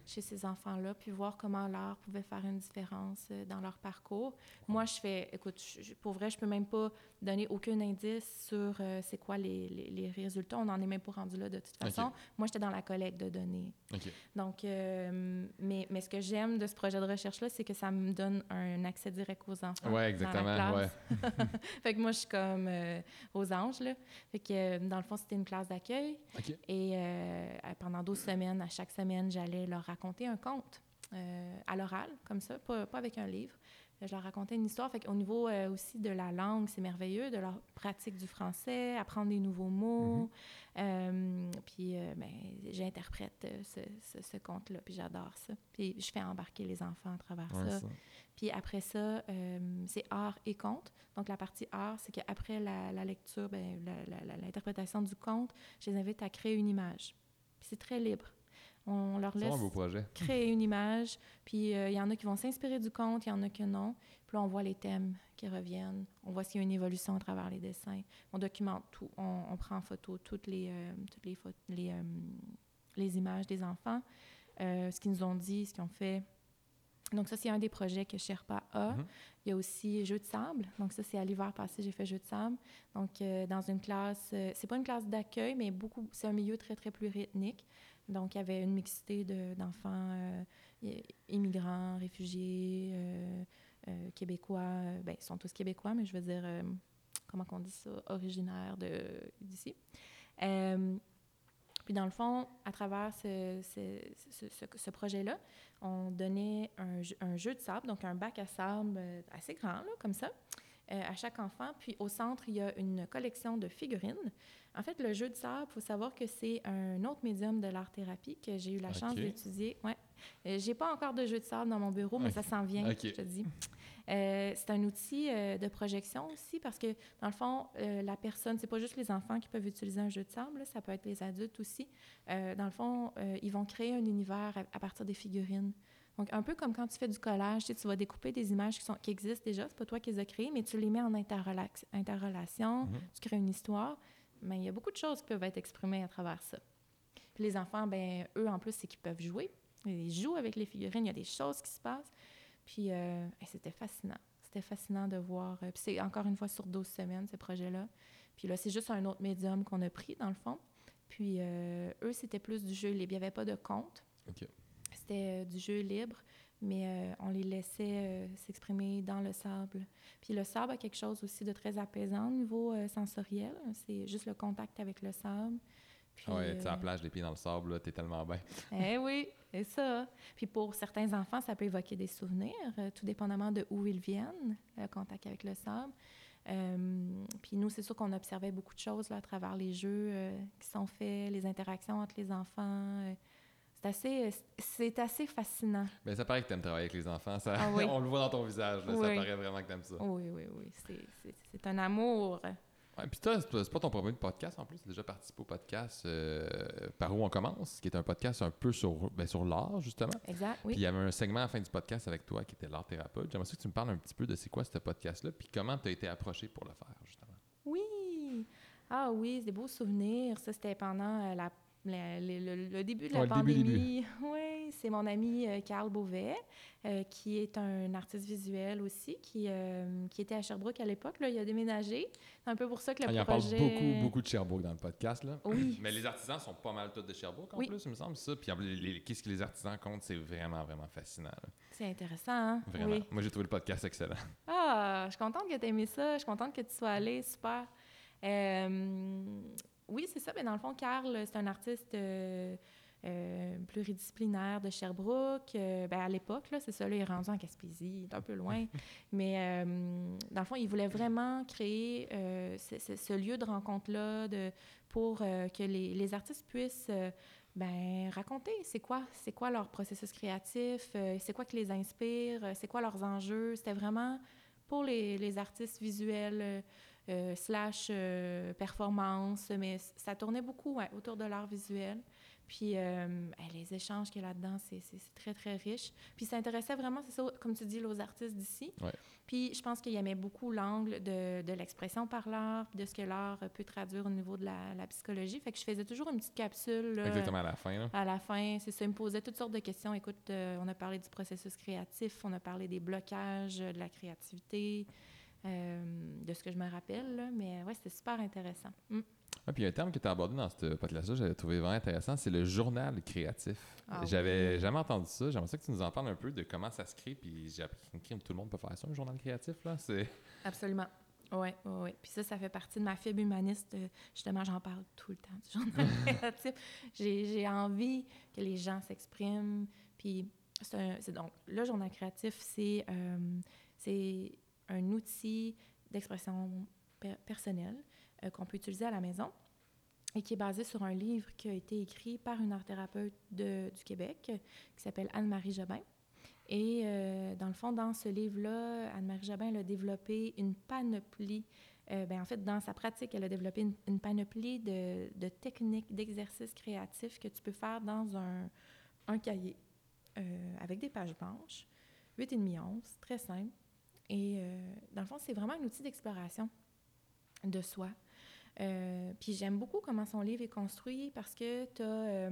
Chez ces enfants-là, puis voir comment l'art pouvait faire une différence euh, dans leur parcours. Moi, je fais, écoute, je- pour vrai, je peux même pas donner aucun indice sur euh, c'est quoi les, les- les résultats. On n'en est même pas rendu là de toute façon. Moi, j'étais dans la collecte de données. Donc, euh, mais, mais ce que j'aime de ce projet de recherche-là, c'est que ça me donne un accès direct aux enfants. Dans exactement. Ouais. classe. fait que moi, je suis comme euh, aux anges, là. Fait que, dans le fond, c'était une classe d'accueil. Et pendant 12 semaines, à chaque semaine, j'allais leur raconter un conte euh, à l'oral, comme ça, pas, pas avec un livre. Je leur racontais une histoire. Fait qu'au niveau euh, aussi de la langue, c'est merveilleux, de leur pratique du français, apprendre des nouveaux mots. Euh, puis, euh, ben, j'interprète euh, ce, ce- ce conte-là, puis j'adore ça. Puis je fais embarquer les enfants à travers Ouais, ça. ça. Puis après ça, euh, c'est art et conte. Donc la partie art, c'est qu'après la, la lecture, ben, l'interprétation du conte, je les invite à créer une image. Puis c'est très libre. On leur laisse vraiment un beau projet. créer une image. Puis euh, il y en a qui vont s'inspirer du conte, il y en a que non. Puis là, on voit les thèmes qui reviennent. On voit s'il y a une évolution à travers les dessins. On documente tout. On, on prend en photo toutes les, euh, toutes les, pho- les, euh, les images des enfants, ce qu'ils nous ont dit, ce qu'ils ont fait. Donc ça, c'est un des projets que Sherpa a. Mhm. Il y a aussi jeu de sable. Donc ça, c'est à l'hiver passé, j'ai fait jeu de sable. Donc euh, dans une classe, euh, c'est pas une classe d'accueil, mais beaucoup, c'est un milieu très, très pluriethnique. Donc il y avait une mixité de- d'enfants euh, immigrants, réfugiés, euh, québécois. ben, ils sont tous québécois, mais je veux dire, comment on dit ça, originaires d'ici. Puis dans le fond, à travers ce, ce- ce- projet-là, on donnait un, jeu- un jeu de sable, donc un bac à sable euh, assez grand, là, comme ça, euh, à chaque enfant. Puis au centre, il y a une collection de figurines. En fait, le jeu de sable, il faut savoir que c'est un autre médium de l'art-thérapie que j'ai eu la chance d'étudier. Ouais. Euh, j'ai pas encore de jeu de sable dans mon bureau, mais ça s'en vient, je te dis. Euh, c'est un outil euh, de projection aussi parce que, dans le fond, euh, la personne, c'est pas juste les enfants qui peuvent utiliser un jeu de sable, là, ça peut être les adultes aussi. Dans le fond, ils vont créer un univers à, à partir des figurines. Donc, un peu comme quand tu fais du collage, tu, sais, tu vas découper des images qui, sont, qui existent déjà, c'est pas toi qui les as créées, mais tu les mets en interrelation, Mhm. tu crées une histoire. Mais il y a beaucoup de choses qui peuvent être exprimées à travers ça. Puis les enfants, ben eux, en plus, c'est qu'ils peuvent jouer. Ils jouent avec les figurines, il y a des choses qui se passent. Puis euh, c'était fascinant. C'était fascinant de voir. euh, puis c'est encore une fois sur 12 semaines, ce projet-là. Puis là, c'est juste un autre médium qu'on a pris, dans le fond. Puis euh, eux, c'était plus du jeu libre. Il n'y avait pas de compte. C'était euh, du jeu libre, mais on les laissait s'exprimer dans le sable. Puis le sable a quelque chose aussi de très apaisant au niveau sensoriel. C'est juste le contact avec le sable. Puis, Ah ouais, tu à euh, la plage, les pieds dans le sable, t'es tellement bien. eh oui, c'est ça. Puis pour certains enfants, ça peut évoquer des souvenirs, euh, tout dépendamment de où ils viennent, le contact avec le sable. Euh, puis nous, c'est sûr qu'on observait beaucoup de choses là, à travers les jeux euh, qui sont faits, les interactions entre les enfants. euh. c'est assez, c'est assez fascinant. Ben, ça paraît que t'aimes travailler avec les enfants. Ça, Ah oui. on le voit dans ton visage. là, Ça paraît vraiment que t'aimes ça. Oui, oui, oui. C'est, c'est, c'est un amour. Ouais, puis toi, c'est pas- ton premier podcast en plus. Tu as déjà participé au podcast euh, Par où on commence, qui est un podcast un peu sur, ben, sur l'art, justement. Exact, Puis il oui. y avait un segment à la fin du podcast avec toi qui était l'art thérapeute. J'aimerais que tu me parles un petit peu de c'est quoi ce podcast-là, puis comment tu as été approché pour le faire, justement. Oui. Ah oui, c'est des beaux souvenirs. Ça, c'était pendant euh, la- le, le- le début de la Ouais, pandémie. Oui, c'est mon ami euh, Carl Beauvais, euh, qui est un artiste visuel aussi, qui, euh, qui était à Sherbrooke à l'époque. Là, il a déménagé. C'est un peu pour ça que le Ah, il en projet... parle beaucoup, beaucoup de Sherbrooke dans le podcast. Là. Oui. Mais les artisans sont pas mal tous de Sherbrooke en Oui. plus, il me semble. Ça. Puis qu'est-ce que les artisans comptent, c'est vraiment, vraiment fascinant. C'est intéressant, hein? Vraiment. Oui. Moi, j'ai trouvé le podcast excellent. Ah, je suis contente que tu aies aimé ça. Je suis contente que tu sois allé. Super. Euh, oui, c'est ça. Mais dans le fond, Carl, c'est un artiste euh, euh, pluridisciplinaire de Sherbrooke. Euh, ben, à l'époque, là, c'est ça, là, il est rendu en Gaspésie, il est un peu loin. Mais dans le fond, il voulait vraiment créer ce, ce- ce lieu de rencontre-là pour que les, les artistes puissent ben, raconter c'est quoi, c'est quoi leur processus créatif, c'est quoi qui les inspire, c'est quoi leurs enjeux. C'était vraiment pour les, les artistes visuels euh, slash euh, performance, mais ça tournait beaucoup ouais, autour de l'art visuel. Puis euh, eh, les échanges qu'il y a là-dedans, c'est très, très riche. Puis ça intéressait vraiment, c'est ça, comme tu dis, aux artistes d'ici. Ouais. Puis je pense qu'il aimait beaucoup l'angle de, de l'expression par l'art, de ce que l'art peut traduire au niveau de la, la psychologie. Fait que je faisais toujours une petite capsule. là, Exactement à la fin. Là. à la fin, c'est ça, il me posait toutes sortes de questions. Écoute, on a parlé du processus créatif, on a parlé des blocages, de la créativité, de ce que je me rappelle, là. mais ouais, c'était super intéressant. Mm. Ah, puis il y a un terme que tu as abordé dans ce podcast-là, j'avais trouvé vraiment intéressant, c'est le journal créatif. Ah J'avais oui. jamais entendu ça. J'aimerais ça que tu nous en parles un peu de comment ça se crée. Puis j'ai appris que tout le monde peut faire ça, un journal créatif. là. C'est... Absolument. Oui, oui, oui. Puis ça, ça fait partie de ma fibre humaniste. euh, Justement, j'en parle tout le temps du journal créatif. J'ai j'ai envie que les gens s'expriment. Puis c'est un- c'est donc, le journal créatif, c'est euh, c'est un outil d'expression per- personnelle euh, qu'on peut utiliser à la maison et qui est basé sur un livre qui a été écrit par une art thérapeute de- du Québec qui s'appelle Anne-Marie Jobin. Et euh, dans le fond, dans ce livre-là, Anne-Marie Jobin a développé une panoplie. euh, ben, en fait, dans sa pratique, elle a développé une, panoplie de, de techniques, d'exercices créatifs que tu peux faire dans un, un cahier avec des pages blanches, 8,5 onces, très simple. Et euh, dans le fond, c'est vraiment un outil d'exploration de soi. Euh, puis j'aime beaucoup comment son livre est construit parce que tu as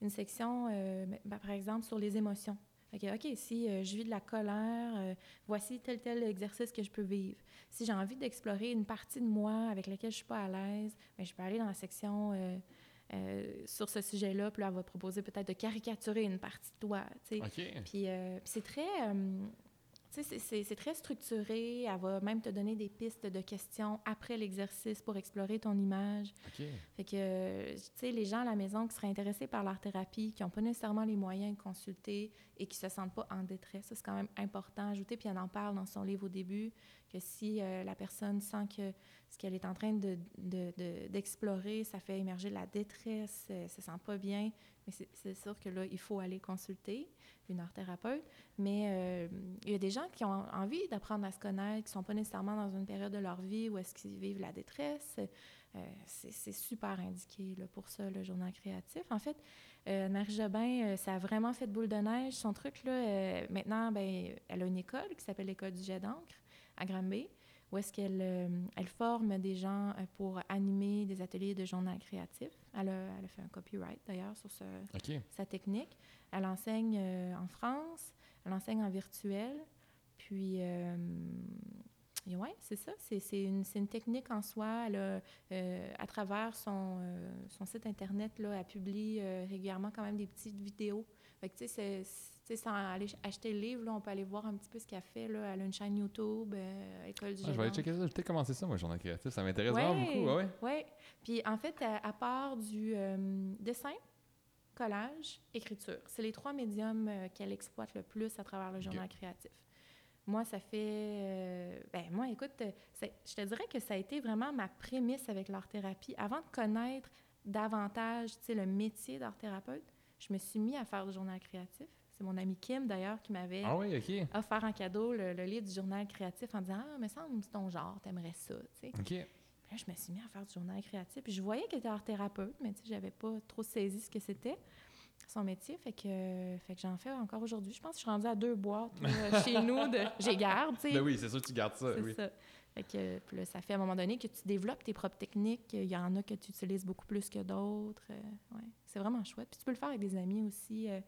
une section, euh, ben, par exemple, sur les émotions. OK, si euh, je vis de la colère, euh, voici tel tel exercice que je peux vivre. Si j'ai envie d'explorer une partie de moi avec laquelle je suis pas à l'aise, ben, je peux aller dans la section euh, euh, sur ce sujet-là, puis là, elle va proposer peut-être de caricaturer une partie de toi, tu sais. OK. Puis, euh, c'est très, euh, c'est- très structuré. Elle va même te donner des pistes de questions après l'exercice pour explorer ton image. Fait que, euh, tu sais, les gens à la maison qui seraient intéressés par l'art thérapie, qui n'ont pas nécessairement les moyens de consulter et qui se sentent pas en détresse, c'est quand même important à ajouter. Puis elle en parle dans son livre au début, que si euh, la personne sent que ce qu'elle est en train de- de- de- d'explorer, ça fait émerger de la détresse, euh, elle se sent pas bien, mais c'est- sûr que là, il faut aller consulter une art thérapeute. Mais euh, il y a des gens qui ont envie d'apprendre à se connaître, qui sont pas nécessairement dans une période de leur vie où est-ce qu'ils vivent la détresse. Euh, c'est super indiqué là, pour ça, le journal créatif. En fait, euh, Marie Jobin, euh, ça a vraiment fait boule de neige. Son truc, là, maintenant, ben, elle a une école qui s'appelle l'École du jet d'encre à Granby, où est-ce qu'elle euh, elle forme des gens euh, pour animer des ateliers de journal créatif. Elle a, elle a fait un copyright, d'ailleurs, sur ce, sa technique. Elle enseigne euh, en France, elle enseigne en virtuel. Puis, ouais, c'est ça. C'est une, technique en soi. Elle a, euh, à travers son, euh, son site Internet, là, elle publie euh, régulièrement quand même des petites vidéos. Fait que, tu sais, c'est- c'est- tu sais, sans aller ch- acheter le livre, là, on peut aller voir un petit peu ce qu'elle fait. Là. Elle a une chaîne YouTube, euh, École du Ah, je vais aller checker ça. Peut-être commencer ça, moi, journal créatif. Ça m'intéresse vraiment beaucoup. Ouais, ouais. Oui. Puis en fait, à, à part du euh, dessin, collage, écriture, c'est les trois médiums euh, qu'elle exploite le plus à travers le journal créatif. Moi, ça fait. euh, ben, moi, écoute, euh, je te dirais que ça a été vraiment ma prémisse avec l'art-thérapie. Avant de connaître davantage tu sais, le métier d'art-thérapeute, je me suis mis à faire du journal créatif. C'est mon ami Kim, d'ailleurs, qui m'avait Ah oui, offert en cadeau le, le livre du journal créatif en disant Ah, mais ça, c'est ton genre, t'aimerais ça. tu sais. OK. Puis là, je me suis mis à faire du journal créatif. Puis je voyais qu'elle était art thérapeute, mais tu sais, j'avais pas trop saisi ce que c'était, son métier. Fait que, fait que j'en fais encore aujourd'hui. Je pense que je suis rendue à deux boîtes là, chez nous. De, j'ai garde, tu sais. Ben oui, c'est sûr que tu gardes ça. C'est oui. ça. Fait que, puis là, ça fait à un moment donné que tu développes tes propres techniques. Il y en a que tu utilises beaucoup plus que d'autres. Euh, ouais. C'est vraiment chouette. Puis tu peux le faire avec des amis aussi. euh,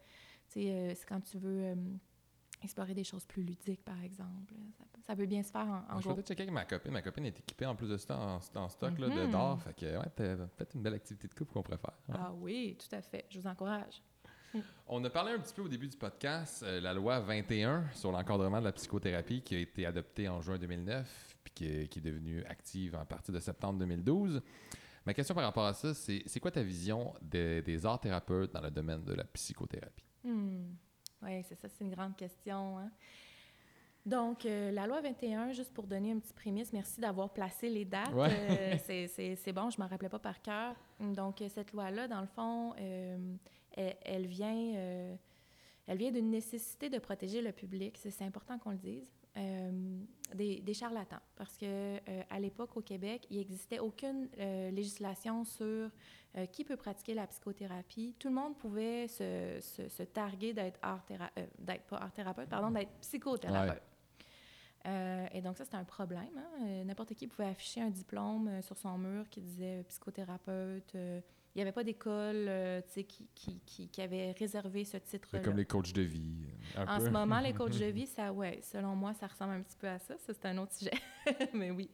euh, c'est quand tu veux euh, explorer des choses plus ludiques, par exemple. Ça, peut- ça peut bien se faire en, en Je groupe. peut-être checker avec ma copine. Ma copine est équipée en plus de ça en, en stock là, de Mhm. d'or. Fait que, ouais, peut-être une belle activité de couple qu'on pourrait faire. Ouais. Ah oui, tout à fait. Je vous encourage. On a parlé un petit peu au début du podcast, euh, la loi 21 sur l'encadrement de la psychothérapie qui a été adoptée en juin 2009 puis qui est, qui est devenue active à partir de septembre 2012. Ma question par rapport à ça, c'est c'est quoi ta vision des, des arts thérapeutes dans le domaine de la psychothérapie? Hmm. Oui, c'est ça, c'est une grande question. hein. Donc, euh, la loi 21, juste pour donner un petit prémisse, merci d'avoir placé les dates. Ouais. Euh, c'est- bon, je ne m'en rappelais pas par cœur. Donc, euh, cette loi-là, dans le fond, euh, elle, elle vient, elle vient d'une nécessité de protéger le public, c'est important qu'on le dise, euh, des, des charlatans. Parce que euh, à l'époque, au Québec, il n'existait aucune euh, législation sur euh, qui peut pratiquer la psychothérapie. Tout le monde pouvait se, se- se targuer d'être art d'être pas art thérapeute, pardon, d'être psychothérapeute. Et donc ça, c'était un problème. hein. N'importe qui pouvait afficher un diplôme sur son mur qui disait psychothérapeute. Il n'y avait pas d'école euh, qui, qui, qui, qui avait réservé ce titre-là. Comme les coachs de vie. En peu. ce moment, les coachs de vie, ça, ouais, selon moi, ça ressemble un petit peu à ça. Ça, c'est un autre sujet. Mais oui.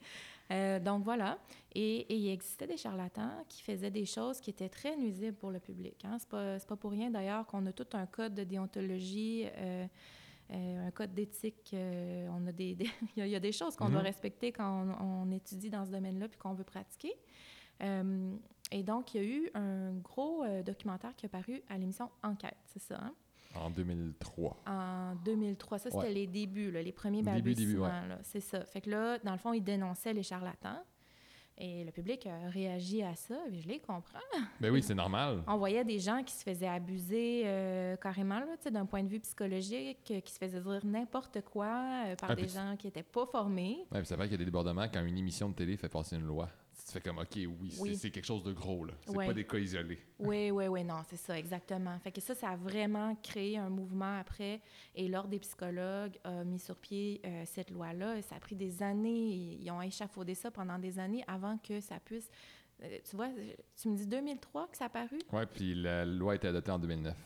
Euh, donc voilà. Et, et il existait des charlatans qui faisaient des choses qui étaient très nuisibles pour le public. Hein. Pas, c'est pas pour rien d'ailleurs qu'on a tout un code de déontologie, euh, euh, un code d'éthique. euh, on a des, des- il, y a, il y a des choses qu'on Mhm. doit respecter quand on, on étudie dans ce domaine-là puis qu'on veut pratiquer. Euh, et donc, il y a eu un gros euh, documentaire qui a paru à l'émission Enquête, c'est ça, hein? En 2003. en 2003. Ça, c'était Ouais. les débuts, là, les premiers Début, ouais. C'est ça. Fait que là, dans le fond, ils dénonçaient les charlatans. Et le public a réagi à ça, et je les comprends. Ben oui, c'est normal. On voyait des gens qui se faisaient abuser euh, carrément, d'un point de vue psychologique, euh, qui se faisaient dire n'importe quoi euh, par Ah, des gens qui n'étaient pas formés. Ouais, puis c'est vrai qu'il y a des débordements quand une émission de télé fait passer une loi. Tu fais comme, OK, oui, c'est- Oui. c'est quelque chose de gros, là. C'est Ouais. pas des cas isolés. Oui, oui, oui, non, c'est ça, exactement. Fait que ça, ça a vraiment créé un mouvement après. Et l'Ordre des psychologues a mis sur pied euh, cette loi-là. Ça a pris des années. Ils ont échafaudé ça pendant des années avant que ça puisse. euh, tu vois, tu me dis 2003 que ça a paru? Ouais, puis la loi a été adoptée en 2009.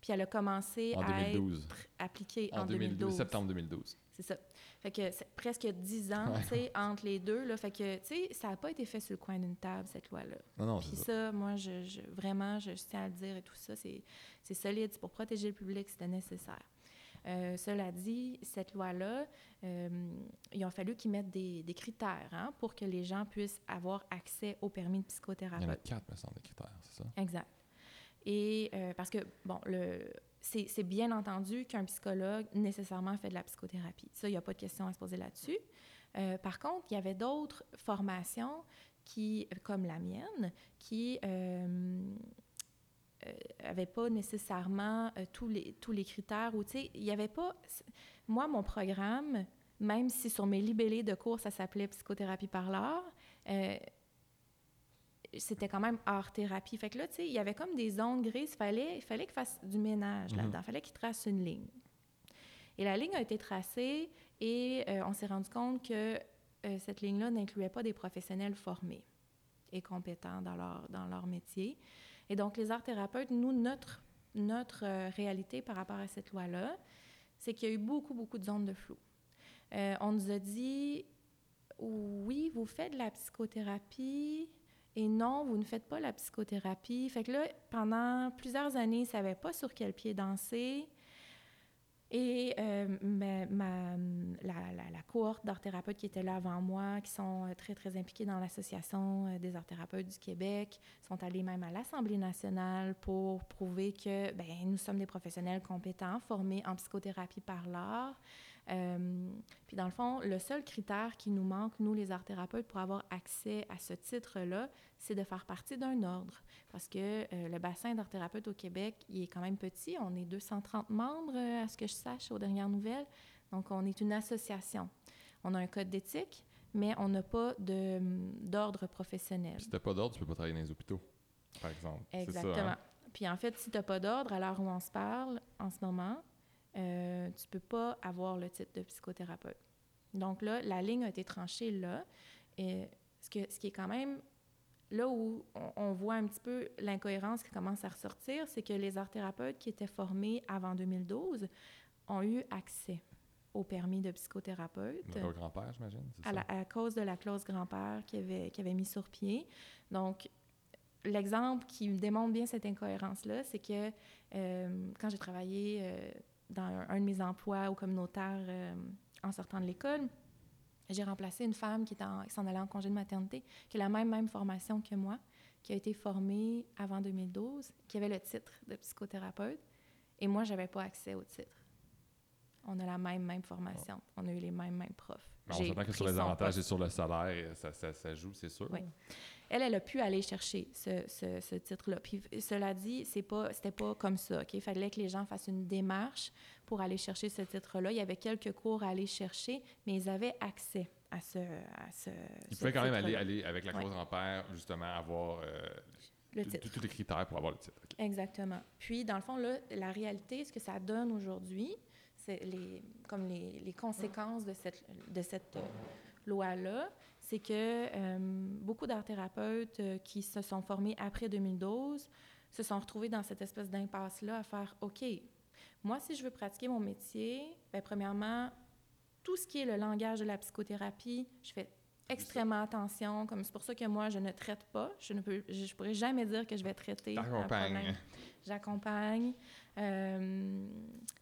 Puis elle a commencé En à 2012. être appliquée En, en, 2012, 2012. septembre 2012. C'est ça. Fait que c'est presque 10 ans, Ouais. tu sais, entre les deux. Là. Fait que, tu sais, ça n'a pas été fait sur le coin d'une table, cette loi-là. Non, non, Puis ça. ça, moi, je, je- vraiment, je, je tiens à le dire et tout ça, c'est c'est solide, c'est pour protéger le public, c'était nécessaire. Euh, cela dit, cette loi-là, euh, il a fallu qu'ils mettent des, des critères hein, pour que les gens puissent avoir accès au permis de Il y en a psychothérapeute. quatre, me semble, de critères, c'est ça? Exact. Et euh, parce que, bon, le, c'est bien entendu qu'un psychologue nécessairement fait de la psychothérapie. Ça, il n'y a pas de question à se poser là-dessus. Euh, par contre, il y avait d'autres formations qui, comme la mienne, qui n'avaient pas nécessairement euh, tous, les, tous les critères. Il avait pas... Moi, mon programme, même si sur mes libellés de cours, ça s'appelait psychothérapie par l'art, euh, c'était quand même art-thérapie. Fait que là, tu sais, il y avait comme des zones grises. Il fallait, fallait qu'il fasse du ménage Mhm. là-dedans. Il fallait qu'il trace une ligne. Et la ligne a été tracée et euh, on s'est rendu compte que euh, cette ligne-là n'incluait pas des professionnels formés et compétents dans leur, dans leur métier. Et donc, les art-thérapeutes, nous, notre, notre euh, réalité par rapport à cette loi-là, c'est qu'il y a eu beaucoup, beaucoup de zones de flou. On nous a dit, oui, vous faites de la psychothérapie, et non, vous ne faites pas la psychothérapie. Fait que là, pendant plusieurs années, ils ne savaient pas sur quel pied danser. Et euh, ma, la- la cohorte d'art-thérapeutes qui était là avant moi, qui sont euh, très, très impliqués dans l'Association euh, des art-thérapeutes du Québec, sont allés même à l'Assemblée nationale pour prouver que ben, nous sommes des professionnels compétents, formés en psychothérapie par l'art. Euh, puis dans le fond, le seul critère qui nous manque, nous les art-thérapeutes, pour avoir accès à ce titre-là, c'est de faire partie d'un ordre. Parce que euh, le bassin d'art-thérapeutes au Québec, il est quand même petit. On est 230 membres, euh, à ce que je sache, aux dernières nouvelles. Donc, on est une association. On a un code d'éthique, mais on n'a pas de, d'ordre professionnel. Si t'as pas d'ordre, tu peux pas travailler dans les hôpitaux, par exemple. Ça, Exactement. hein? Puis en fait, si tu n'as pas d'ordre, à l'heure où on se parle, en ce moment, euh, tu peux pas avoir le titre de psychothérapeute. Donc là, la ligne a été tranchée là. Et ce, que, ce qui est quand même là où on, on voit un petit peu l'incohérence qui commence à ressortir, c'est que les art-thérapeutes qui étaient formés avant 2012 ont eu accès au permis de psychothérapeute Au grand-père, j'imagine. à, la- à cause de la clause grand-père qu'il avait, avait mis sur pied. Donc, l'exemple qui démontre bien cette incohérence-là, c'est que euh, quand j'ai travaillé euh, dans un, un de mes emplois au communautaire euh, en sortant de l'école, J'ai remplacé une femme qui, est en- qui s'en allait en congé de maternité, qui a la même, même formation que moi, qui a été formée avant 2012, qui avait le titre de psychothérapeute. Et moi, je n'avais pas accès au titre. On a la même, même formation. On a eu les mêmes, mêmes profs. Mais on s'entend que sur les avantages et sur le salaire, ça, ça, ça joue, c'est sûr. Oui. Elle, elle a pu aller chercher ce, ce- ce titre-là. Puis cela dit, c'est pas, c'était pas comme ça. Il fallait que les gens fassent une démarche pour aller chercher ce titre-là. Il y avait quelques cours à aller chercher, mais ils avaient accès à ce. À ce Il ce pouvait quand même aller, aller avec la Ouais. cause grand-père, justement, avoir euh, Le tout- titre. tous les critères pour avoir le titre. Exactement. Puis, dans le fond, là, la réalité, ce que ça donne aujourd'hui, les, comme les, les conséquences de cette, de cette euh, loi-là, c'est que euh, beaucoup d'art-thérapeutes euh, qui se sont formés après 2012 se sont retrouvés dans cette espèce d'impasse-là à faire OK, moi, si je veux pratiquer mon métier, bien, premièrement, tout ce qui est le langage de la psychothérapie, je fais extrêmement attention. Comme c'est pour ça que moi, je ne traite pas. Je ne peux, je, je pourrais jamais dire que je vais traiter. J'accompagne. Euh,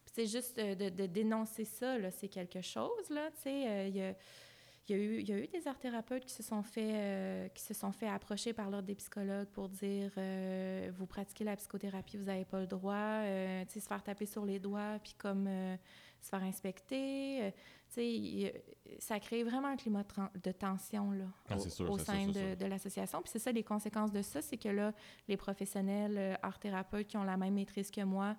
puis c'est juste euh, de, de dénoncer ça, là, c'est quelque chose, là, tu sais. euh, Il y a- il y, a eu, il y a eu des art-thérapeutes qui se sont fait euh, qui se sont fait approcher par l'ordre des psychologues pour dire euh, vous pratiquez la psychothérapie, vous n'avez pas le droit, euh, tu sais, se faire taper sur les doigts, puis comme se faire inspecter. tu sais, il ça crée vraiment un climat de, tension là, Ah, au, c'est sûr, au c'est sûr, sein de, de l'association. Puis c'est ça, les conséquences de ça, c'est que là, les professionnels art-thérapeutes qui ont la même maîtrise que moi,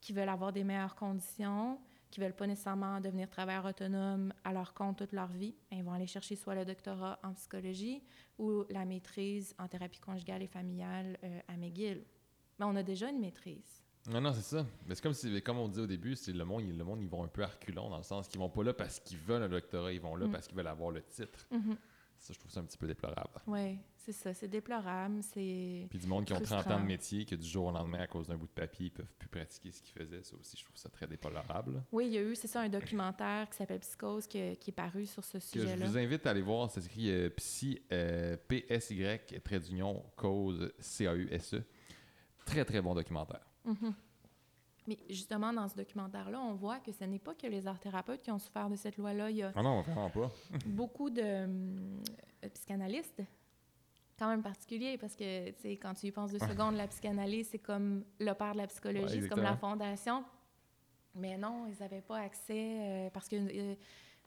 qui veulent avoir des meilleures conditions, qui veulent pas nécessairement devenir travailleurs autonomes à leur compte toute leur vie, ben, ils vont aller chercher soit le doctorat en psychologie ou la maîtrise en thérapie conjugale et familiale euh, à McGill. Mais on a déjà une maîtrise. Non, non, c'est ça. Mais c'est comme, si, comme on dit au début, c'est le monde, le monde, ils vont un peu à reculons, dans le sens qu'ils vont pas là parce qu'ils veulent un doctorat, ils vont là Mm. parce qu'ils veulent avoir le titre. Ça, je trouve ça un petit peu déplorable. Oui, c'est ça. C'est déplorable. C'est. Puis du monde qui ont 30 ans Frustrant. de métier, que du jour au lendemain, à cause d'un bout de papier, ils peuvent plus pratiquer ce qu'ils faisaient. Ça aussi, je trouve ça très déplorable. Oui, il y a eu, c'est ça, un documentaire qui s'appelle Psychose que- qui est paru sur ce Que je sujet-là. vous invite à aller voir, ça s'écrit euh, Psy, euh, PSY, trait d'union, cause, C-A-U-S-E. Très, très bon documentaire. Mhm. Mais justement, dans ce documentaire-là, on voit que ce n'est pas que les art-thérapeutes qui ont souffert de cette loi-là. Il y a Ah non, vraiment pas. beaucoup de hum, euh, psychanalystes, quand même particuliers, parce que, quand tu y penses deux secondes, la psychanalyse, c'est comme le père de la psychologie, Ouais, c'est comme la fondation. Mais non, ils n'avaient pas accès, euh, parce que... euh,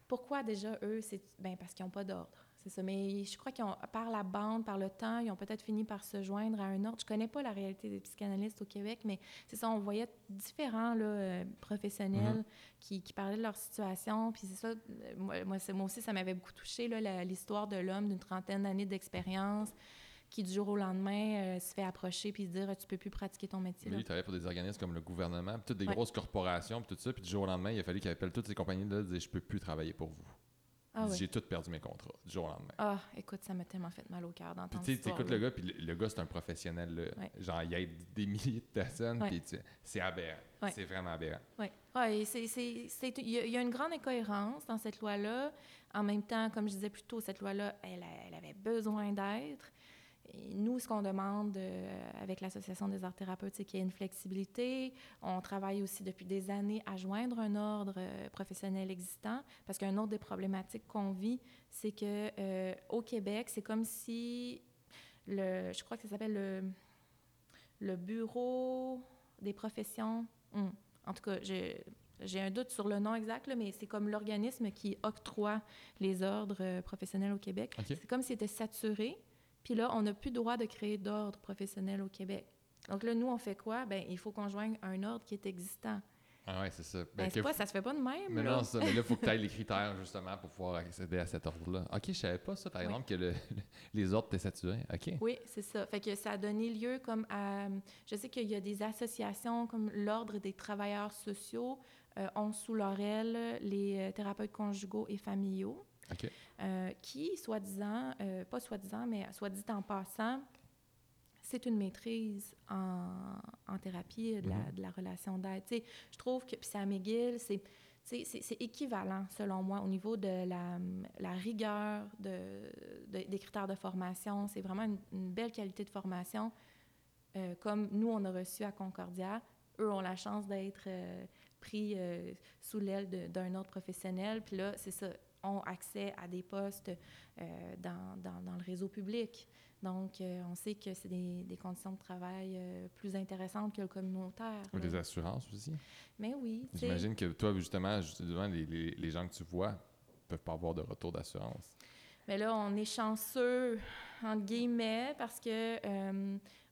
pourquoi déjà, eux, c'est... Ben, parce qu'ils n'ont pas d'ordre. C'est ça. Mais je crois qu'ils ont, par la bande, par le temps, ils ont peut-être fini par se joindre à un ordre. Je connais pas la réalité des psychanalystes au Québec, mais c'est ça, on voyait différents là, euh, professionnels Mhm. qui, qui parlaient de leur situation. Puis c'est ça, moi, moi, c'est- moi aussi, ça m'avait beaucoup touché, l'histoire de l'homme d'une trentaine d'années d'expérience qui, du jour au lendemain, euh, se fait approcher puis se dire « tu peux plus pratiquer ton métier Lui, il travaillait pour des organismes comme le gouvernement, puis toutes des Ouais. grosses corporations, puis tout ça. Puis du jour au lendemain, il a fallu qu'il appelle toutes ces compagnies-là et dire Je peux plus travailler pour vous. Ah. J'ai tout perdu mes contrats, du jour au lendemain. Ah, écoute, ça m'a tellement fait mal au cœur d'entendre tu sais, cette t'écoutes le gars, puis le, le gars, c'est un professionnel. Là. Ouais. Genre, il aide des milliers de personnes, Ouais. puis tu- c'est aberrant. Ouais. C'est vraiment aberrant. Oui, il y, a- il y a une grande incohérence dans cette loi-là. En même temps, comme je disais plus tôt, cette loi-là, elle, elle avait besoin d'être. Nous, ce qu'on demande euh, avec l'Association des arts thérapeutes, c'est qu'il y ait une flexibilité. On travaille aussi depuis des années à joindre un ordre euh, professionnel existant, parce qu'un autre des problématiques qu'on vit, c'est que euh, au Québec, c'est comme si le, je crois que ça s'appelle le, le bureau des professions. Hum. En tout cas, j'ai j'ai un doute sur le nom exact, là, mais c'est comme l'organisme qui octroie les ordres euh, professionnels au Québec. C'est comme s'il était saturé. Puis là, on n'a plus le droit de créer d'ordre professionnel au Québec. Donc là, nous, on fait quoi? Ben, il faut qu'on joigne un ordre qui est existant. Ah ouais, c'est ça. Ben, Ben, c'est que- pas, ça se fait pas de même, mais là. non, ça, mais là, il faut que tu ailles les critères, justement, pour pouvoir accéder à cet ordre-là. OK, je savais pas ça, par Oui. exemple, que le- les ordres étaient saturés. OK. Oui, c'est ça. Fait que ça a donné lieu comme à... Je sais qu'il y a des associations comme l'Ordre des travailleurs sociaux euh, ont sous leur aile les euh, thérapeutes conjugaux et familiaux Euh, qui, soi-disant, euh, pas soi-disant, mais soit dit en passant, c'est une maîtrise en, en thérapie de la, Mhm. de la relation d'aide. Je trouve que, puis c'est à McGill, c'est, c'est, équivalent, selon moi, au niveau de la, la rigueur de, de- des critères de formation. C'est vraiment une, une belle qualité de formation. Euh, comme nous, on a reçu à Concordia, eux ont la chance d'être euh, pris euh, sous l'aile d'un autre professionnel. Puis là, c'est ça, ont accès à des postes euh, dans, dans, dans le réseau public. Donc, euh, on sait que c'est des, des conditions de travail euh, plus intéressantes que le communautaire. Ou là. des assurances aussi. Mais oui, J'imagine que toi, justement, justement les, les, les gens que tu vois peuvent pas avoir de retour d'assurance. Mais là, on est chanceux, entre guillemets, parce que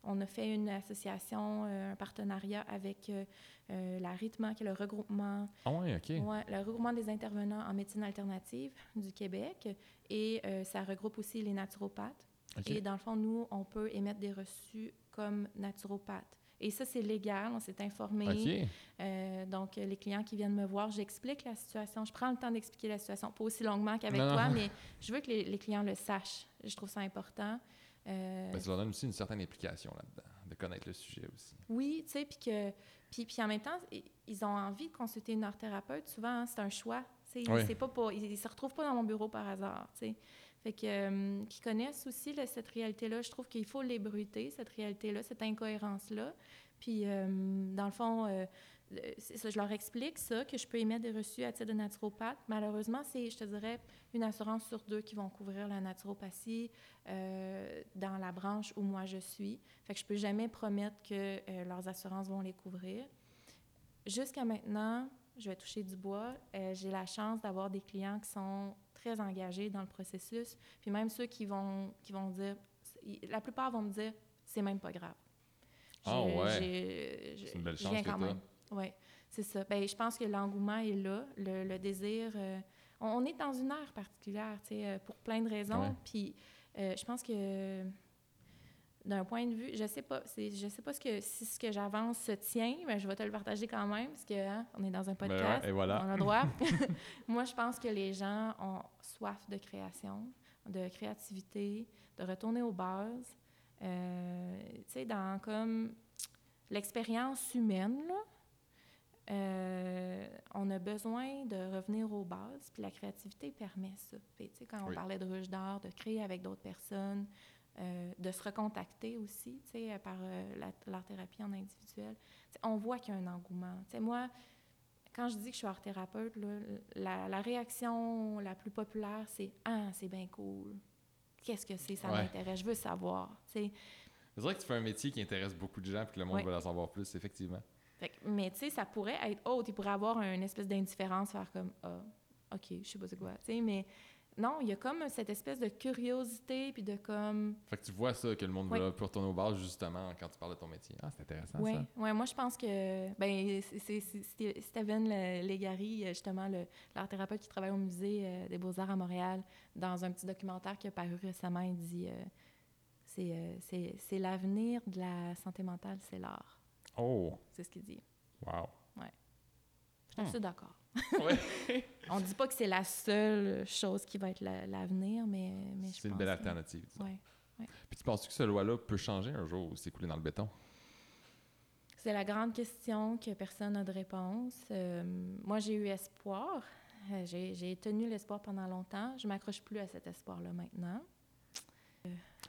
on a fait une association, euh, un partenariat avec euh, euh, la RITMA, qui est le regroupement, Ah ouais, OK. ouais, le regroupement des intervenants en médecine alternative du Québec. Et ça regroupe aussi les naturopathes. Et dans le fond, nous, on peut émettre des reçus comme naturopathes. Et ça, c'est légal, on s'est informé. Euh, donc, les clients qui viennent me voir, j'explique la situation. Je prends le temps d'expliquer la situation, pas aussi longuement qu'avec toi, mais je veux que les, les clients le sachent. Je trouve ça important. Euh, Ben, ça leur donne aussi une certaine implication là-dedans, de connaître le sujet aussi. oui, tu sais, puis que... Puis, puis en même temps, ils ont envie de consulter une thérapeute. Souvent, hein, c'est un choix. Oui. c'est pas pour- ils, ils se retrouvent pas dans mon bureau par hasard, tu sais. Fait que, euh, qu'ils connaissent aussi là, cette réalité-là. Je trouve qu'il faut l'ébruiter, cette réalité-là, cette incohérence-là. Puis, euh, dans le fond, euh, ça, je leur explique ça, que je peux émettre des reçus à titre de naturopathe. Malheureusement, c'est, je te dirais, une assurance sur deux qui vont couvrir la naturopathie euh, dans la branche où moi je suis. Fait que je peux jamais promettre que euh, leurs assurances vont les couvrir. Jusqu'à maintenant, je vais toucher du bois. euh, j'ai la chance d'avoir des clients qui sont très engagés dans le processus. Puis même ceux qui vont, qui vont dire, la plupart vont me dire, c'est même pas grave. Ah J'ai- ouais. j'ai- j'ai- C'est une belle chance que quand même. Oui, c'est ça. Ben, je pense que l'engouement est là, le, le désir. euh, on, on est dans une ère particulière, tu sais, euh, pour plein de raisons. Ouais. Puis euh, je pense que d'un point de vue, je sais pas, je sais pas ce que, si ce que j'avance se tient, mais je vais te le partager quand même, parce que hein, on est dans un Ben podcast, ouais, et voilà. on a le droit. Moi, je pense que les gens ont soif de création, de créativité, de retourner aux bases. Euh, tu sais, dans comme l'expérience humaine, là, euh, on a besoin de revenir aux bases, puis la créativité permet ça. Quand on Oui. parlait de ruche d'art, de créer avec d'autres personnes, euh, de se recontacter aussi, par euh, la- l'art-thérapie en individuel, on voit qu'il y a un engouement. Tu sais, moi, quand je dis que je suis art-thérapeute, là, la, la réaction la plus populaire, c'est « Ah, c'est bien cool. Qu'est-ce que c'est? Ça Ouais. m'intéresse. Je veux savoir. » C'est vrai que tu fais un métier qui intéresse beaucoup de gens puis que le monde Ouais. veut en savoir plus, effectivement. Fait que- mais tu sais, ça pourrait être autre. Il pourrait avoir une espèce d'indifférence, faire comme Ah, OK, je sais pas c'est quoi. Tu sais, mais non, il y a comme cette espèce de curiosité, puis de comme. Fait que tu vois ça, que le monde Oui. veut peut retourner aux bases, justement, quand tu parles de ton métier. Ah, c'est intéressant, Oui, ça. ouais, moi, je pense que. Ben, c'est- Steven Le- Legary, euh, justement, l'art thérapeute qui travaille au Musée euh, des Beaux-Arts à Montréal, dans un petit documentaire qui a paru récemment, il dit euh, euh, c'est l'avenir de la santé mentale, c'est l'art. Oh, C'est ce qu'il dit. wow. Je suis Hmm. assez d'accord. Ouais. On dit pas que c'est la seule chose qui va être la- l'avenir, mais, mais je C'est une pense belle que- alternative. Ouais. Puis tu penses que ce loi-là peut changer un jour ou s'écouler dans le béton? C'est la grande question que personne n'a de réponse. Euh, moi, j'ai eu espoir. Euh, j'ai j'ai tenu l'espoir pendant longtemps. Je m'accroche plus à cet espoir-là maintenant.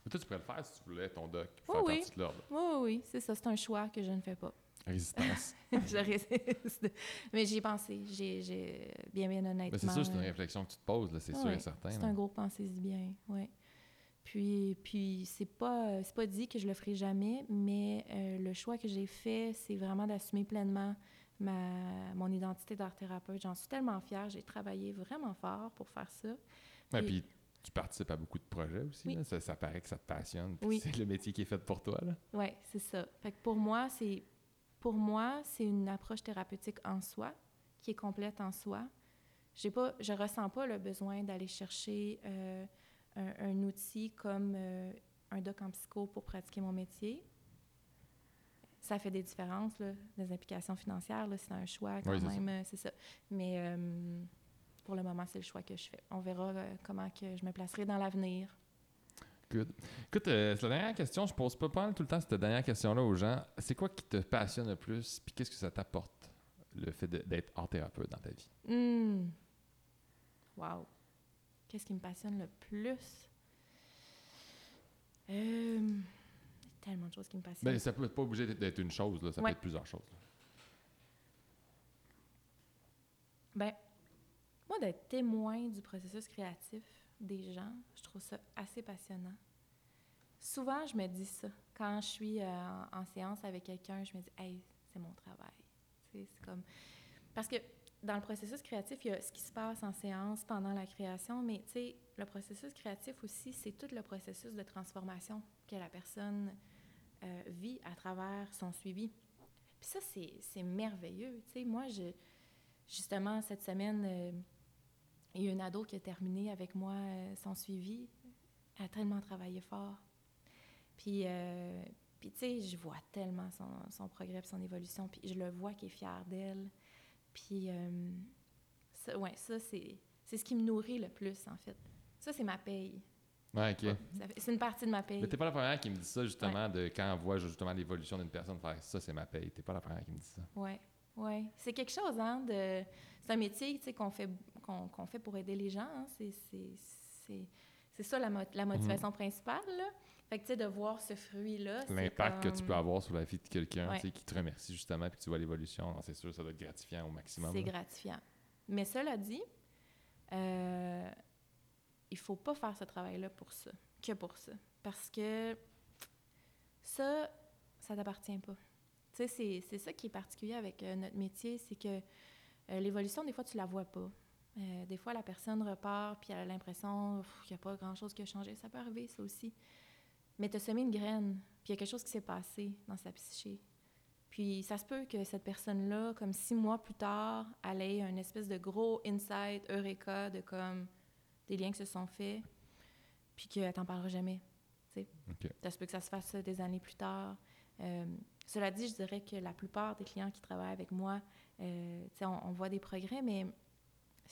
Mais toi, tu pourrais le faire si tu voulais, ton doc, Oui, faire oui. partie de l'ordre. Oui, oui, oui, c'est ça. C'est un choix que je ne fais pas. Résistance. je résiste. Mais j'y ai pensé. J'ai bien, bien honnêtement. Mais c'est sûr, c'est une euh, réflexion que tu te poses, là, c'est sûr et certain. C'est un gros pensez-y bien, oui. Puis, puis c'est pas, c'est pas dit que je le ferai jamais, mais euh, le choix que j'ai fait, c'est vraiment d'assumer pleinement ma, mon identité d'art thérapeute. J'en suis tellement fière. J'ai travaillé vraiment fort pour faire ça. Puis tu participes à beaucoup de projets aussi. Oui. là. Ça, ça paraît que ça te passionne. Oui. C'est le métier qui est fait pour toi. Oui, c'est ça. Fait que pour moi, c'est pour moi, c'est une approche thérapeutique en soi, qui est complète en soi. J'ai pas, je ressens pas le besoin d'aller chercher euh, un, un outil comme euh, un doc en psycho pour pratiquer mon métier. Ça fait des différences, là, des implications financières. C'est un choix quand Oui, même, euh, c'est ça. Mais euh, pour le moment, c'est le choix que je fais. On verra euh, comment que je me placerai dans l'avenir. Good. Écoute, euh, c'est la dernière question. Je pose pas mal tout le temps cette dernière question-là aux gens. C'est quoi qui te passionne le plus? Puis qu'est-ce que ça t'apporte, le fait d'être art thérapeute dans ta vie? Hmm. Wow. Qu'est-ce qui me passionne le plus? Euh, il y a tellement de choses qui me passionnent. Ben, ça peut pas obligé d'être- d'être une chose, là. ça Ouais. peut être plusieurs choses. là. Ben, d'être témoin du processus créatif des gens, je trouve ça assez passionnant. Souvent, je me dis ça. Quand je suis euh, en, séance avec quelqu'un, je me dis, hey, c'est mon travail. C'est comme. Parce que dans le processus créatif, il y a ce qui se passe en séance pendant la création, mais le processus créatif aussi, c'est tout le processus de transformation que la personne euh, vit à travers son suivi. Puis ça, c'est merveilleux. Tu sais, moi, justement, cette semaine, il y a une ado qui a terminé avec moi euh, son suivi. Elle a tellement travaillé fort. Puis, euh, puis tu sais, je vois tellement son, son progrès, son évolution, puis je le vois qu'il est fier d'elle. Puis, euh, ça, ouais, ça, c'est, c'est ce qui me nourrit le plus, en fait. Ça, c'est ma paye. Ouais, ok. C'est une partie de ma paye. Mais t'es pas la première qui me dit ça, justement, de quand on voit justement l'évolution d'une personne, faire ça, c'est ma paye. T'es pas la première qui me dit ça. Oui, oui. C'est quelque chose, hein, de... C'est un métier, tu sais, qu'on fait, qu'on, fait pour aider les gens, hein. C'est, ça la, mo- la motivation principale, là. Fait que, tu sais, de voir ce fruit-là, c'est L'impact que tu peux avoir sur la vie de quelqu'un, Ouais. tu sais, qui te remercie justement, puis que tu vois l'évolution, non, c'est sûr, ça doit être gratifiant au maximum. C'est gratifiant. Mais cela dit, euh, il faut pas faire ce travail-là pour ça, que pour ça. Parce que ça, ça t'appartient pas. Tu sais, c'est, c'est ça qui est particulier avec euh, notre métier, c'est que euh, l'évolution, des fois, tu la vois pas. Euh, des fois, la personne repart, puis elle a l'impression qu'il n'y a pas grand-chose qui a changé. Ça peut arriver, ça aussi. Mais tu as semé une graine, puis il y a quelque chose qui s'est passé dans sa psyché. Puis ça se peut que cette personne-là, comme six mois plus tard, elle ait un espèce de gros insight, eureka, de comme des liens qui se sont faits, puis qu'elle t'en parlera jamais. Ok. Ça se peut que ça se fasse des années plus tard. Euh, cela dit, je dirais que la plupart des clients qui travaillent avec moi, euh, on, on voit des progrès, mais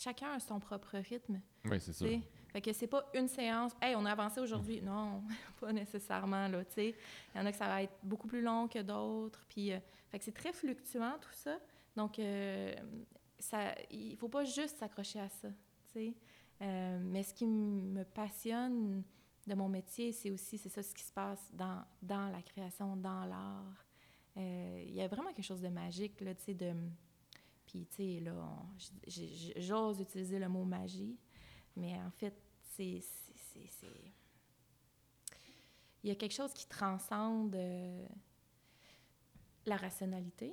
chacun a son propre rythme. Oui, c'est ça. Fait que c'est pas une séance, hey, on a avancé aujourd'hui. Non, pas nécessairement, là, tu sais. Il y en a que ça va être beaucoup plus long que d'autres. Puis, euh, fait que c'est très fluctuant, tout ça. Donc, euh, ça, il faut pas juste s'accrocher à ça, tu sais. Euh, mais ce qui me passionne de mon métier, c'est aussi, c'est ça, ce qui se passe dans, dans la création, dans l'art. Euh, Il y a vraiment quelque chose de magique, là, tu sais, de... Puis, tu sais, là, j'ose utiliser le mot magie, mais en fait, c'est... Il y a quelque chose qui transcende euh, la rationalité.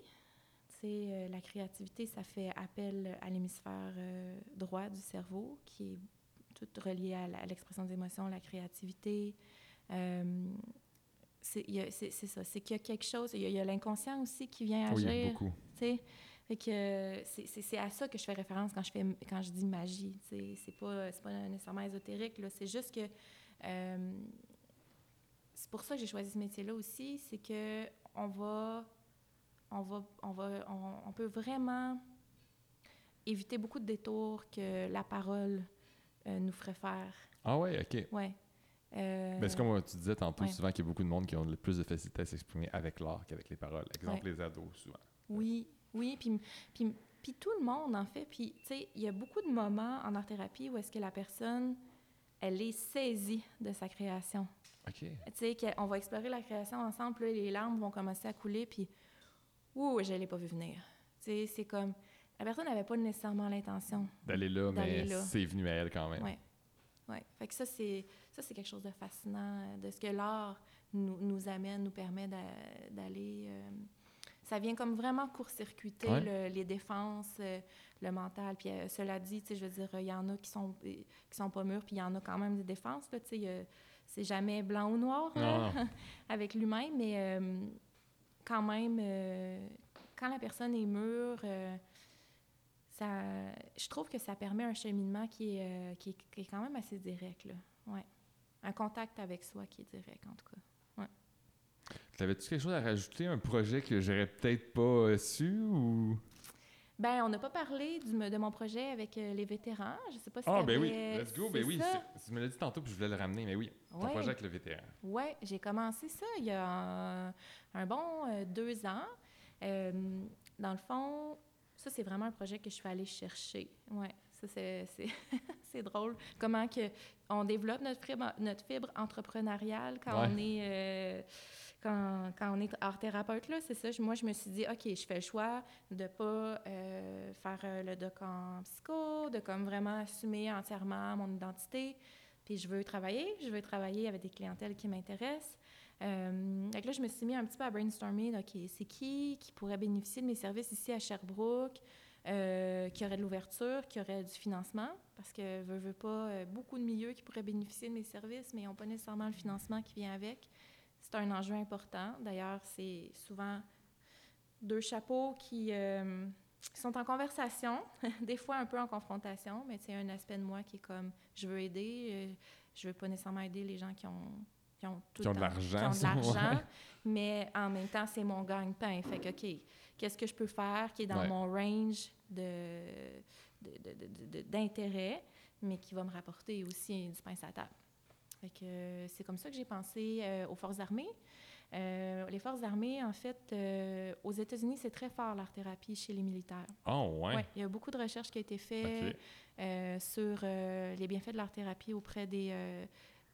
Tu sais, euh, la créativité, ça fait appel à l'hémisphère euh, droit du cerveau, qui est tout relié à l'expression des émotions, la créativité. Euh, c'est ça, c'est qu'il y a quelque chose, il y a- l'inconscient aussi qui vient Oui, agir. beaucoup. Fait que euh, c'est- à ça que je fais référence quand je fais quand je dis magie. C'est pas c'est pas nécessairement ésotérique. C'est juste que euh, c'est pour ça que j'ai choisi ce métier-là aussi, c'est que on va on va on va on, on peut vraiment éviter beaucoup de détours que la parole euh, nous ferait faire. Ah ouais, ok. Ouais. Euh, Mais c'est comme tu disais tantôt, ouais. souvent qu'il y a beaucoup de monde qui ont le plus de facilité à s'exprimer avec l'art qu'avec les paroles. Exemple, les ados, souvent. Oui, oui, puis, puis, puis tout le monde, en fait. Puis, tu sais, il y a beaucoup de moments en art-thérapie où est-ce que la personne, elle est saisie de sa création. OK. Tu sais, qu'on va explorer la création ensemble, puis les larmes vont commencer à couler, puis, ouh, je l'ai pas vu venir. Tu sais, c'est comme, la personne n'avait pas nécessairement l'intention. D'aller là, mais c'est venu à elle quand même. Ouais. Ouais. Fait que ça, c'est, ça, c'est quelque chose de fascinant, euh, de ce que l'art nous, nous amène, nous permet d'a- d'aller. euh, ça vient comme vraiment court-circuiter Ouais. le- les défenses, euh, le mental. Puis euh, cela dit, tu sais, je veux dire, il y en a qui sont, euh, qui sont pas mûrs, puis il y en a quand même des défenses, là, tu sais. c'est jamais blanc ou noir là, Non, non. avec l'humain, mais euh, quand même, euh, quand la personne est mûre, euh, ça, je trouve que ça permet un cheminement qui est, qui est, qui est quand même assez direct. Là. Ouais. Un contact avec soi qui est direct, en tout cas. T'avais-tu quelque chose à rajouter, un projet que j'aurais peut-être pas euh, su ou? Ben, on n'a pas parlé du, de mon projet avec euh, les vétérans. Je sais pas si Ah, ben oui, let's go. Ben oui, tu me l'as dit tantôt, puis je voulais le ramener, mais oui, ton Ouais. projet avec le vétéran. Oui, j'ai commencé ça il y a un, un bon euh, deux ans. Euh, dans le fond, ça, c'est vraiment un projet que je suis allée chercher. Oui, ça, c'est, drôle. Comment que on développe notre fibre, notre fibre entrepreneuriale quand Ouais. on est... quand, on est art thérapeute, là, c'est ça. Moi, je me suis dit, OK, je fais le choix de ne pas euh, faire euh, le doc en psycho, de comme vraiment assumer entièrement mon identité. Puis je veux travailler, je veux travailler avec des clientèles qui m'intéressent. Euh, là, je me suis mis un petit peu à brainstormer, OK, c'est qui qui pourrait bénéficier de mes services ici à Sherbrooke, euh, qui aurait de l'ouverture, qui aurait du financement, parce que veux, veux pas, beaucoup de milieux qui pourraient bénéficier de mes services, mais n'ont pas nécessairement le financement qui vient avec. C'est un enjeu important. D'ailleurs, c'est souvent deux chapeaux qui, euh, qui sont en conversation, des fois un peu en confrontation, mais c'est un aspect de moi qui est comme, je veux aider, euh, je veux pas nécessairement aider les gens qui ont qui ont, tout Qui ont le de temps- l'argent, ouais. mais en même temps, c'est mon gagne-pain. Fait que, OK, qu'est-ce que je peux faire qui est dans Ouais. mon range de, d'intérêt, mais qui va me rapporter aussi du pain à table? Fait que euh, c'est comme ça que j'ai pensé euh, aux forces armées. Euh, les forces armées, en fait, euh, aux États-Unis, c'est très fort l'art-thérapie chez les militaires. Oh, ouais. Ouais, il y a beaucoup de recherches qui ont été faites sur les bienfaits de l'art-thérapie auprès des,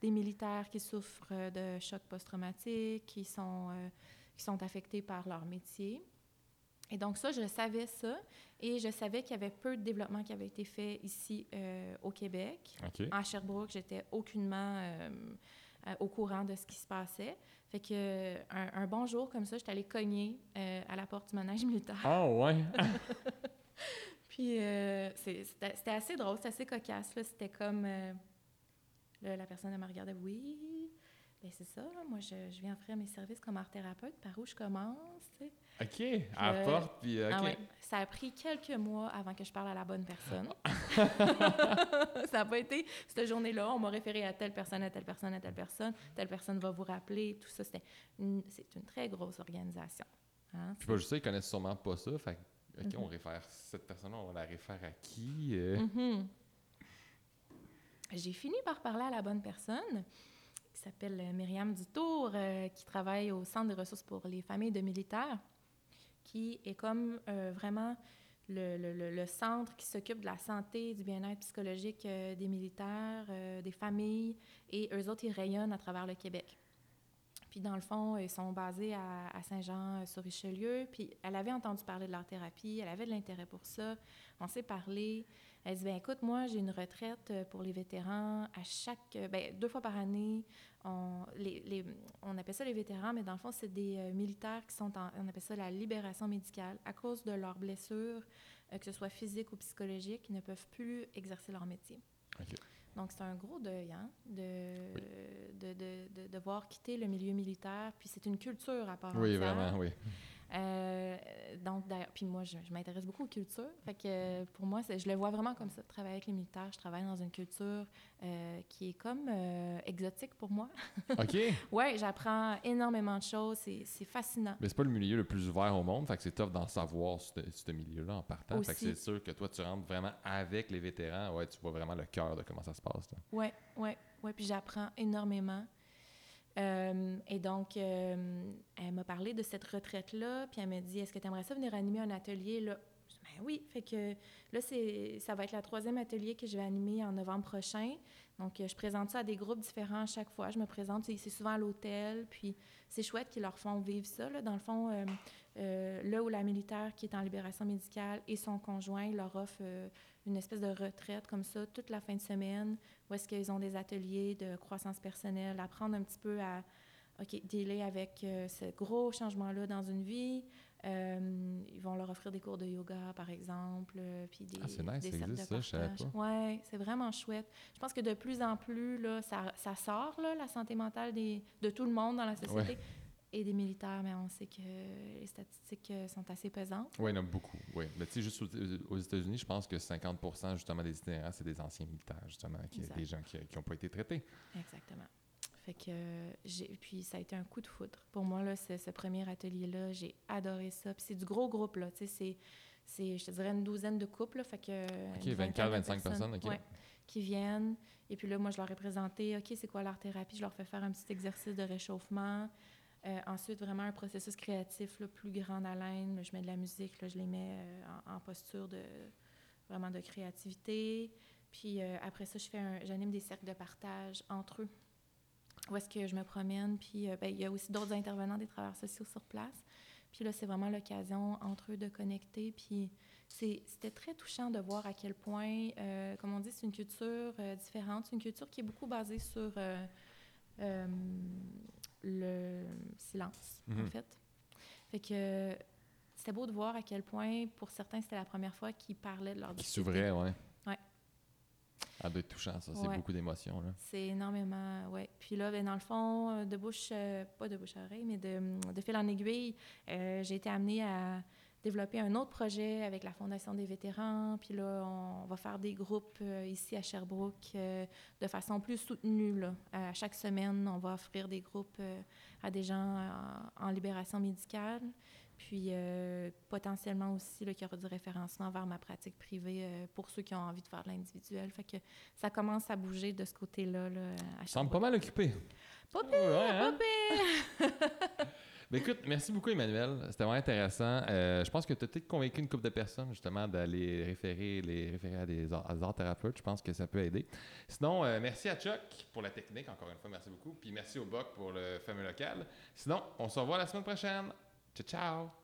des militaires qui souffrent de chocs post-traumatiques, qui sont, qui sont affectés par leur métier. Et donc ça, je savais ça, et je savais qu'il y avait peu de développement qui avait été fait ici euh, au Québec. À Sherbrooke, j'étais aucunement euh, euh, au courant de ce qui se passait. Fait que un, un bon jour comme ça, j'étais allée cogner à la porte du manège militaire. Oh, ouais. Puis c'était assez drôle, c'était assez cocasse. C'était comme. là, la personne elle me regardait, oui. Ben c'est ça, moi je, je viens offrir mes services comme art thérapeute, par où je commence. OK. À la Euh, porte, puis OK. Ah ouais. Ça a pris quelques mois avant que je parle à la bonne personne. ça n'a pas été cette journée-là, on m'a référé à telle personne, à telle personne, à telle personne, telle personne va vous rappeler, tout ça. Une- C'est une très grosse organisation. hein. Puis pas juste ça, ils connaissent sûrement pas ça. Fait OK, Mhm. on réfère cette personne-là, on la réfère à qui? euh? Mhm. J'ai fini par parler à la bonne personne, qui s'appelle euh, Myriam Dutour, euh, qui travaille au Centre de ressources pour les familles de militaires, qui est comme euh, vraiment le, centre qui s'occupe de la santé, du bien-être psychologique euh, des militaires, euh, des familles, et eux autres, ils rayonnent à travers le Québec. Puis dans le fond, ils sont basés à, Saint-Jean-sur-Richelieu. Puis elle avait entendu parler de l'art thérapie, elle avait de l'intérêt pour ça. On s'est parlé. Elle dit, ben écoute, moi, j'ai une retraite euh, pour les vétérans à chaque... euh, ben, deux fois par année. On, les, les- on appelle ça les vétérans, mais dans le fond, c'est des euh, militaires qui sont en... On appelle ça la libération médicale. À cause de leurs blessures, que ce soit physiques ou psychologiques, ils ne peuvent plus exercer leur métier. Donc, c'est un gros deuil, hein, de, de, de, de devoir quitter le milieu militaire. Puis, c'est une culture à part Oui, entière. vraiment, oui. Euh, donc, d'ailleurs, puis moi, je, je m'intéresse beaucoup aux cultures. Fait que pour moi, je le vois vraiment comme ça. Travailler avec les militaires, je travaille dans une culture euh, qui est comme euh, exotique pour moi. OK. Ouais, j'apprends énormément de choses. C'est fascinant. Mais c'est pas le milieu le plus ouvert au monde, fait que c'est tough d'en savoir ce, milieu-là en partant. Fait que Aussi. c'est sûr que toi, tu rentres vraiment avec les vétérans, ouais, tu vois vraiment le cœur de comment ça se passe. là. Ouais, ouais, ouais. Puis j'apprends énormément. Euh, et donc, euh, elle m'a parlé de cette retraite-là, puis elle m'a dit Est-ce que tu aimerais ça venir animer un atelier là? Ben oui. Fait que là, c'est, ça va être la troisième atelier que je vais animer en novembre prochain. Donc, euh, je présente ça à des groupes différents à chaque fois. Je me présente, c'est, souvent à l'hôtel, puis c'est chouette qu'ils leur font vivre ça. Là. Dans le fond, là où la militaire qui est en libération médicale et son conjoint leur offrent euh, une espèce de retraite comme ça toute la fin de semaine où est-ce qu'ils ont des ateliers de croissance personnelle, apprendre un petit peu à OK, dealer avec euh, ce gros changement-là dans une vie. Euh, ils vont leur offrir des cours de yoga, par exemple, euh, puis des, Ah, c'est nice, des ça existe, de ça, partage. Ouais, c'est vraiment chouette. Je pense que de plus en plus, là, ça, ça sort, là, la santé mentale des, de tout le monde dans la société. Et des militaires, mais on sait que les statistiques euh, sont assez pesantes. Oui, il y en a beaucoup. Oui. Mais tu sais, juste aux, aux États-Unis, je pense que 50 justement des itinérants, c'est des anciens militaires, justement, qui, des gens qui n'ont pas été traités. Exactement. Fait que euh, j'ai puis ça a été un coup de foudre. Pour moi là, ce, premier atelier là, j'ai adoré ça. Puis c'est du gros groupe là, tu sais c'est je te dirais une douzaine de couples là, fait que OK, une 24, vingtaine de 25 personnes, OK. ouais, qui viennent et puis là moi je leur ai présenté OK, c'est quoi l'art thérapie, je leur fais faire un petit exercice de réchauffement. Euh, ensuite, vraiment un processus créatif là, plus grande haleine. Je mets de la musique, je les mets euh, en, posture de vraiment de créativité. Puis euh, après ça, je fais j'anime des cercles de partage entre eux. où est-ce que je me promène. Puis ben, il y a aussi d'autres intervenants des travailleurs sociaux sur place. Puis là, c'est vraiment l'occasion entre eux de connecter. Puis c'était très touchant de voir à quel point, euh, comme on dit, c'est une culture différente. C'est une culture qui est beaucoup basée sur le silence, en Mhm. fait. Fait que c'était beau de voir à quel point, pour certains, c'était la première fois qu'ils parlaient de leur Qui s'ouvrait, ouais. Ouais. Ah, être touchant, ça. C'est Ouais. beaucoup d'émotions, là. C'est énormément, ouais. Puis là, ben, dans le fond, euh, de bouche, euh, pas de bouche à oreille, mais de, de fil en aiguille, euh, j'ai été amenée à développer un autre projet avec la Fondation des vétérans. Puis là, on va faire des groupes euh, ici à Sherbrooke euh, de façon plus soutenue. Là. À chaque semaine, on va offrir des groupes euh, à des gens en, libération médicale. Puis euh, potentiellement aussi, là, qu'il y aura du référencement vers ma pratique privée euh, pour ceux qui ont envie de faire de l'individuel. Fait que ça commence à bouger de ce côté-là. Là, à Sherbrooke. pas mal occupé. Pas pire, Ouais, hein? pas pire. Écoute, merci beaucoup Emmanuel. C'était vraiment intéressant. Euh, je pense que tu as peut-être convaincu une couple de personnes justement d'aller référer, les référer à des, à arts thérapeutes. Je pense que ça peut aider. Sinon, euh, merci à Chuck pour la technique, encore une fois, merci beaucoup. Puis merci au Boc pour le fameux local. Sinon, on se revoit la semaine prochaine. Ciao, ciao!